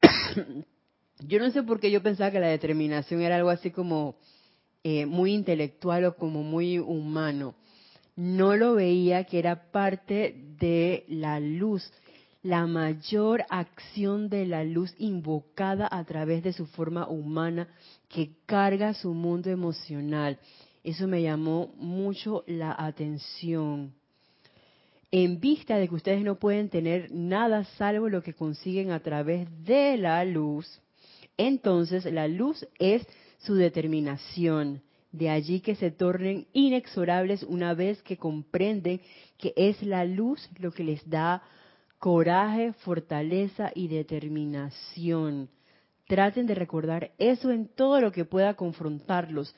[COUGHS] yo no sé por qué yo pensaba que la determinación era algo así como eh, muy intelectual o como muy humano no lo veía que era parte de la luz, la mayor acción de la luz invocada a través de su forma humana que carga su mundo emocional. Eso me llamó mucho la atención. En vista de que ustedes no pueden tener nada salvo lo que consiguen a través de la luz, entonces la luz es su determinación, de allí que se tornen inexorables una vez que comprenden que es la luz lo que les da coraje, fortaleza y determinación. Traten de recordar eso en todo lo que pueda confrontarlos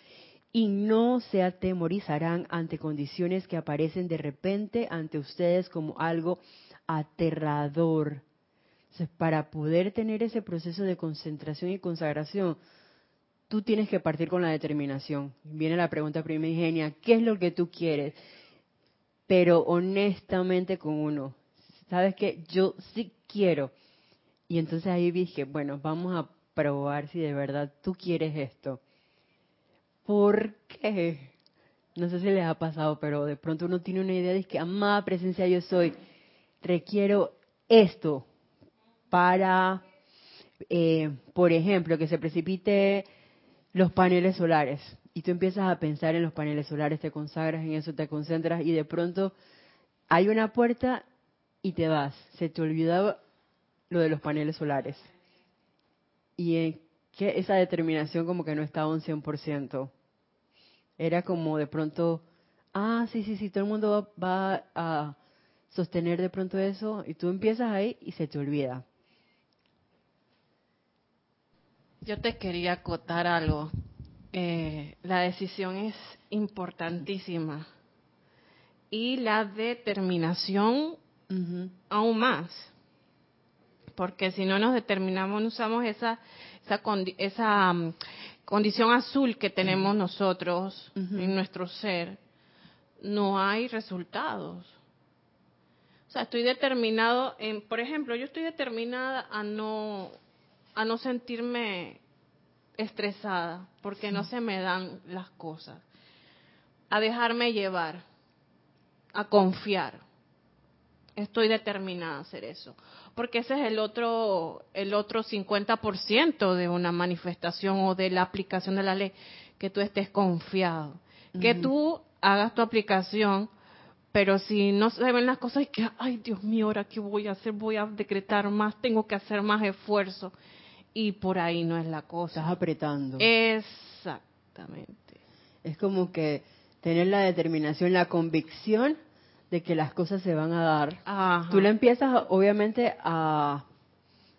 y no se atemorizarán ante condiciones que aparecen de repente ante ustedes como algo aterrador. Entonces, para poder tener ese proceso de concentración y consagración, tú tienes que partir con la determinación. Viene la pregunta primigenia, ¿qué es lo que tú quieres? Pero honestamente con uno, ¿sabes qué? Yo sí quiero. Y entonces ahí dije, bueno, vamos a probar si de verdad tú quieres esto. ¿Por qué? No sé si les ha pasado, pero de pronto uno tiene una idea de que, amada presencia yo soy, requiero esto para, eh, por ejemplo, que se precipite los paneles solares. Y tú empiezas a pensar en los paneles solares, te consagras en eso, te concentras y de pronto hay una puerta y te vas. Se te olvidaba lo de los paneles solares. Y en que esa determinación como que no estaba un 100%. Era como de pronto, ah, sí, sí, sí, todo el mundo va, a sostener de pronto eso y tú empiezas ahí y se te olvida. Yo te quería acotar algo. Eh, la decisión es importantísima. Y la determinación aún más, porque si no nos determinamos, no usamos esa esa, esa mm, condición azul que tenemos nosotros en nuestro ser, no hay resultados. O sea, estoy determinado en, por ejemplo, yo estoy determinada a no a no sentirme estresada porque no se me dan las cosas, a dejarme llevar, a confiar. Estoy determinada a hacer eso, porque ese es el otro el otro 50% de una manifestación o de la aplicación de la ley, que tú estés confiado, que tú hagas tu aplicación Pero si no se ven las cosas, y que, ay Dios mío, ahora qué voy a hacer, voy a decretar más, tengo que hacer más esfuerzo. Y por ahí no es la cosa. Estás apretando. Exactamente. Es como que tener la determinación, la convicción de que las cosas se van a dar. Tú lo empiezas obviamente a,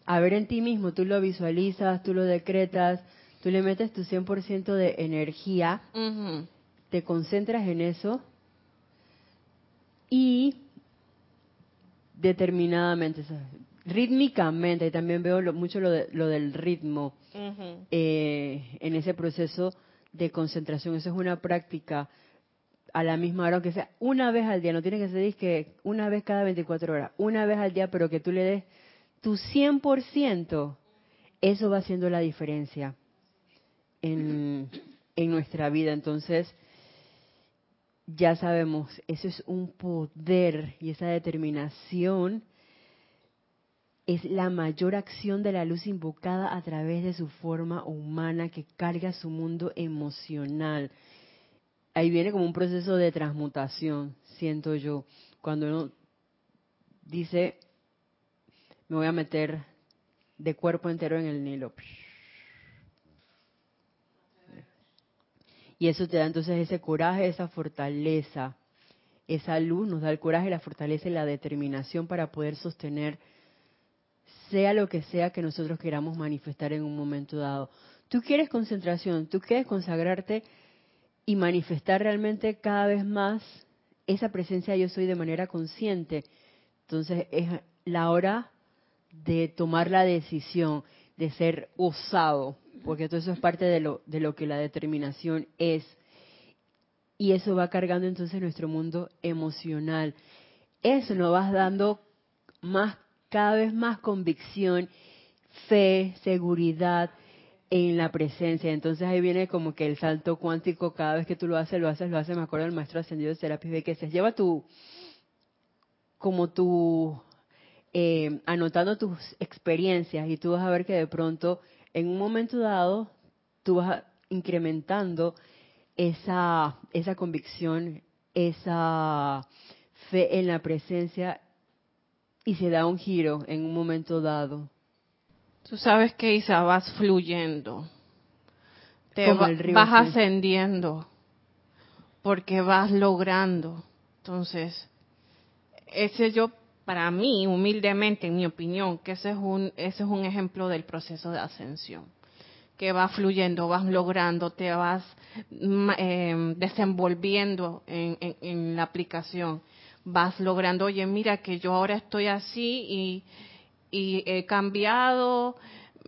a ver en ti mismo, tú lo visualizas, tú lo decretas, tú le metes tu 100% de energía, te concentras en eso y determinadamente, rítmicamente, y también veo mucho lo, lo, del ritmo eh, en ese proceso de concentración. Eso es una práctica a la misma hora, aunque sea una vez al día, no tiene que ser que una vez cada 24 horas, una vez al día, pero que tú le des tu 100%, eso va haciendo la diferencia en, en nuestra vida. Entonces, ya sabemos, eso es un poder y esa determinación es la mayor acción de la luz invocada a través de su forma humana que carga su mundo emocional. Ahí viene como un proceso de transmutación, siento yo, cuando uno dice, me voy a meter de cuerpo entero en el Nilo. Y eso te da entonces ese coraje, esa fortaleza, esa luz nos da el coraje, la fortaleza y la determinación para poder sostener sea lo que sea que nosotros queramos manifestar en un momento dado. Tú quieres concentración, tú quieres consagrarte y manifestar realmente cada vez más esa presencia yo soy de manera consciente. Entonces es la hora de tomar la decisión, de ser osado, porque todo eso es parte de lo, de lo que la determinación es. Y eso va cargando entonces nuestro mundo emocional. Eso nos va dando más cada vez más convicción, fe, seguridad en la presencia. Entonces ahí viene como que el salto cuántico, cada vez que tú lo haces, lo haces, lo haces. Me acuerdo del maestro ascendido de Serapis de que se lleva tu, como tu, eh, anotando tus experiencias y tú vas a ver que de pronto, en un momento dado, tú vas incrementando esa, esa convicción, esa fe en la presencia y se da un giro en un momento dado. Tú sabes que Isa vas fluyendo, te vas ascendiendo, porque vas logrando. Entonces, ese yo, para mí, humildemente, en mi opinión, que ese es un, ese es un ejemplo del proceso de ascensión que vas fluyendo, vas logrando, te vas eh, desenvolviendo en, en, la aplicación vas logrando, oye, mira que yo ahora estoy así y, y he cambiado,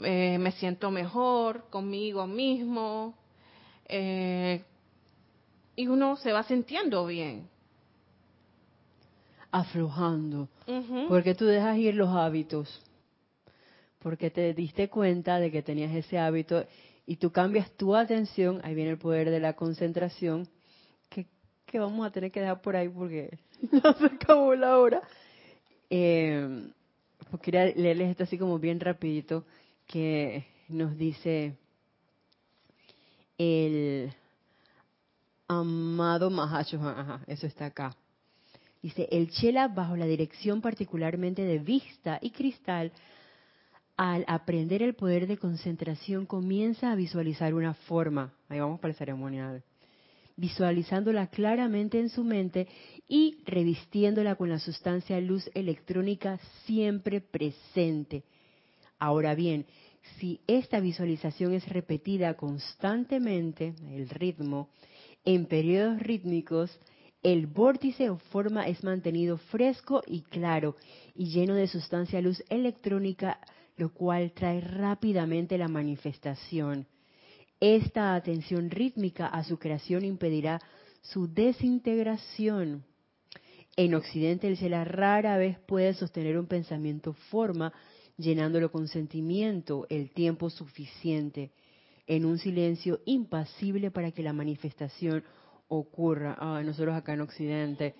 eh, me siento mejor conmigo mismo, eh, y uno se va sintiendo bien. Aflojando, porque tú dejas ir los hábitos, porque te diste cuenta de que tenías ese hábito y tú cambias tu atención, ahí viene el poder de la concentración, que, que vamos a tener que dejar por ahí porque [LAUGHS] no se acabó la hora. Eh, pues quería leerles esto así como bien rapidito, que nos dice el amado Mahacho, eso está acá. Dice, el Chela bajo la dirección particularmente de Vista y Cristal, al aprender el poder de concentración comienza a visualizar una forma. Ahí vamos para el ceremonial visualizándola claramente en su mente y revistiéndola con la sustancia luz electrónica siempre presente. Ahora bien, si esta visualización es repetida constantemente, el ritmo, en periodos rítmicos, el vórtice o forma es mantenido fresco y claro y lleno de sustancia luz electrónica, lo cual trae rápidamente la manifestación. Esta atención rítmica a su creación impedirá su desintegración. En Occidente el Sela rara vez puede sostener un pensamiento forma, llenándolo con sentimiento el tiempo suficiente, en un silencio impasible para que la manifestación ocurra. Ah, nosotros acá en Occidente.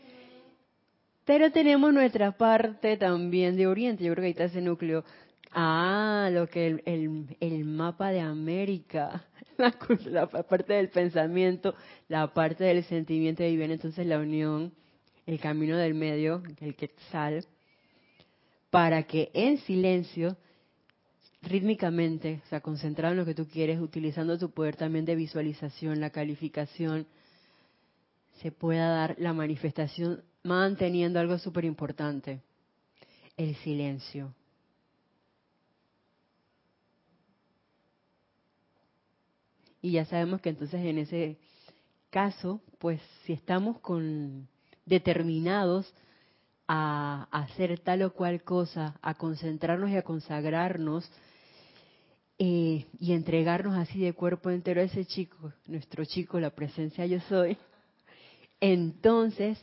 Pero tenemos nuestra parte también de Oriente, yo creo que ahí está ese núcleo. Ah, lo que el, el, mapa de América [LAUGHS] la, parte del pensamiento, la parte del sentimiento y viene entonces la unión el camino del medio, el quetzal, para que en silencio, rítmicamente, o sea, concentrado en lo que tú quieres, utilizando tu poder también de visualización, la calificación, se pueda dar la manifestación manteniendo algo súper importante, el silencio. Y ya sabemos que entonces en ese caso, pues si estamos con determinados a hacer tal o cual cosa, a concentrarnos y a consagrarnos eh, y entregarnos así de cuerpo entero a ese chico, nuestro chico, la presencia yo soy, entonces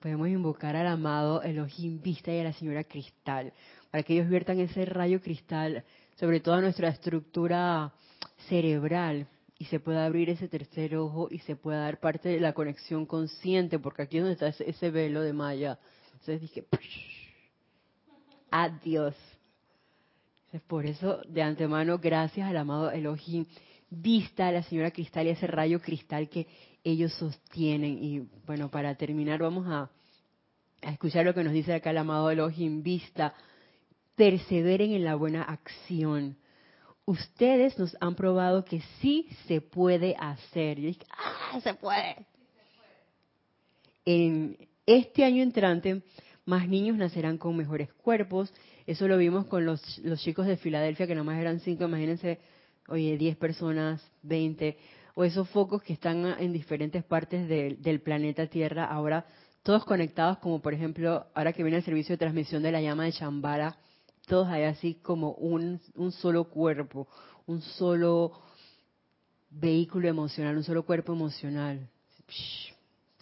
podemos invocar al amado Elohim Vista y a la señora Cristal, para que ellos viertan ese rayo cristal sobre toda nuestra estructura cerebral, y se pueda abrir ese tercer ojo y se pueda dar parte de la conexión consciente, porque aquí es donde está ese, velo de Maya. Entonces dije, adiós. Entonces, por eso, de antemano, gracias al amado Elohim, vista a la señora Cristal y ese rayo cristal que ellos sostienen. Y bueno, para terminar, vamos a, a escuchar lo que nos dice acá el amado Elohim, vista, perseveren en la buena acción ustedes nos han probado que sí se puede hacer. Yo dije, ah, se puede. En este año entrante, más niños nacerán con mejores cuerpos. Eso lo vimos con los, chicos de Filadelfia, que nomás eran cinco, imagínense, oye, diez personas, veinte, o esos focos que están en diferentes partes del planeta Tierra, ahora todos conectados, como por ejemplo, ahora que viene el servicio de transmisión de la llama de Shambhala, todos hay así como un, un solo cuerpo, un solo vehículo emocional, un solo cuerpo emocional,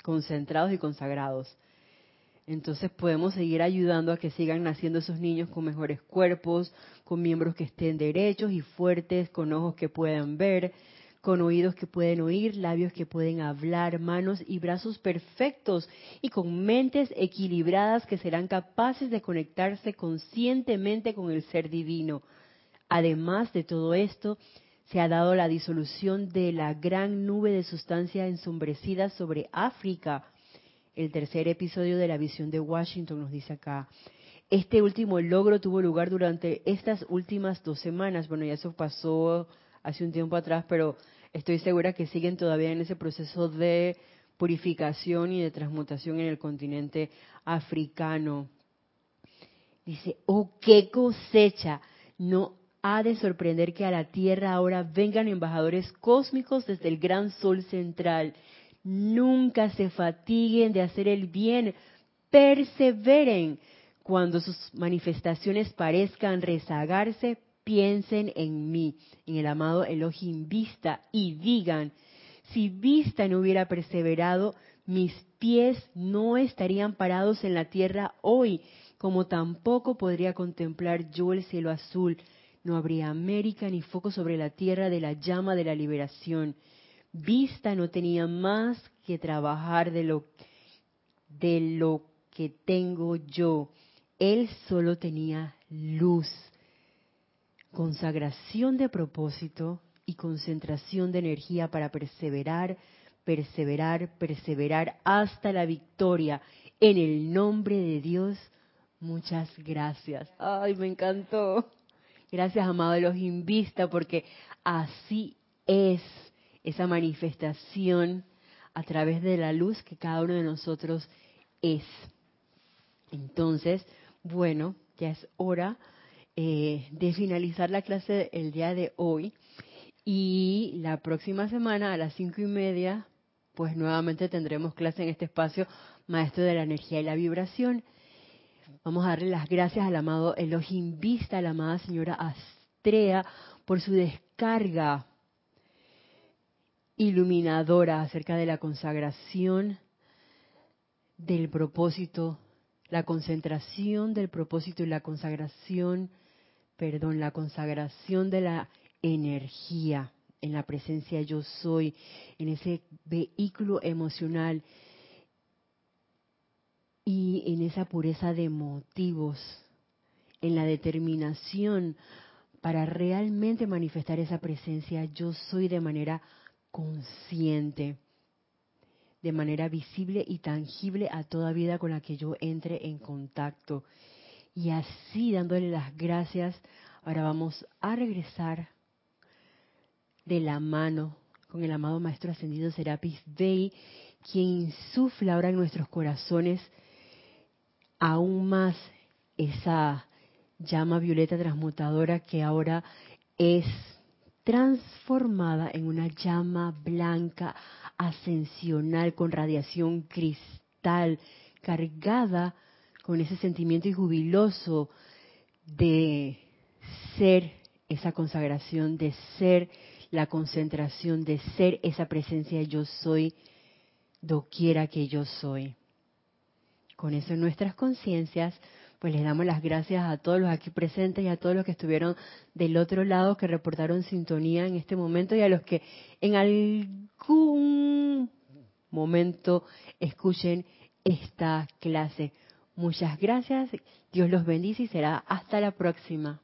concentrados y consagrados. Entonces podemos seguir ayudando a que sigan naciendo esos niños con mejores cuerpos, con miembros que estén derechos y fuertes, con ojos que puedan ver, con oídos que pueden oír, labios que pueden hablar, manos y brazos perfectos y con mentes equilibradas que serán capaces de conectarse conscientemente con el ser divino. Además de todo esto, se ha dado la disolución de la gran nube de sustancia ensombrecida sobre África. El tercer episodio de la visión de Washington nos dice acá. Este último logro tuvo lugar durante estas últimas dos semanas. Bueno, ya eso pasó hace un tiempo atrás, pero estoy segura que siguen todavía en ese proceso de purificación y de transmutación en el continente africano. Dice, oh, qué cosecha. No ha de sorprender que a la Tierra ahora vengan embajadores cósmicos desde el gran sol central. Nunca se fatiguen de hacer el bien. Perseveren. Cuando sus manifestaciones parezcan rezagarse, piensen en mí, en el amado Elohim Vista, y digan, si Vista no hubiera perseverado, mis pies no estarían parados en la tierra hoy, como tampoco podría contemplar yo el cielo azul. No habría América ni foco sobre la tierra de la llama de la liberación. Vista no tenía más que trabajar de lo, de lo que tengo yo. Él solo tenía luz consagración de propósito y concentración de energía para perseverar, perseverar, perseverar hasta la victoria. En el nombre de Dios, muchas gracias. Ay, me encantó. Gracias, amado de los Invista, porque así es esa manifestación a través de la luz que cada uno de nosotros es. Entonces, bueno, ya es hora eh, de finalizar la clase el día de hoy. Y la próxima semana a las cinco y media, pues nuevamente tendremos clase en este espacio, Maestro de la Energía y la Vibración. Vamos a darle las gracias al amado Elohim Vista, a la amada señora Astrea, por su descarga iluminadora acerca de la consagración del propósito, la concentración del propósito y la consagración perdón, la consagración de la energía en la presencia yo soy, en ese vehículo emocional y en esa pureza de motivos, en la determinación para realmente manifestar esa presencia yo soy de manera consciente. De manera visible y tangible a toda vida con la que yo entre en contacto. Y así dándole las gracias, ahora vamos a regresar de la mano con el amado Maestro Ascendido Serapis Bey, quien insufla ahora en nuestros corazones aún más esa llama violeta transmutadora que ahora es transformada en una llama blanca ascensional con radiación cristal, cargada con ese sentimiento y jubiloso de ser esa consagración, de ser la concentración, de ser esa presencia yo soy, doquiera que yo soy. Con eso en nuestras conciencias, pues les damos las gracias a todos los aquí presentes y a todos los que estuvieron del otro lado, que reportaron sintonía en este momento y a los que en algún momento escuchen esta clase. Muchas gracias, Dios los bendice y será hasta la próxima.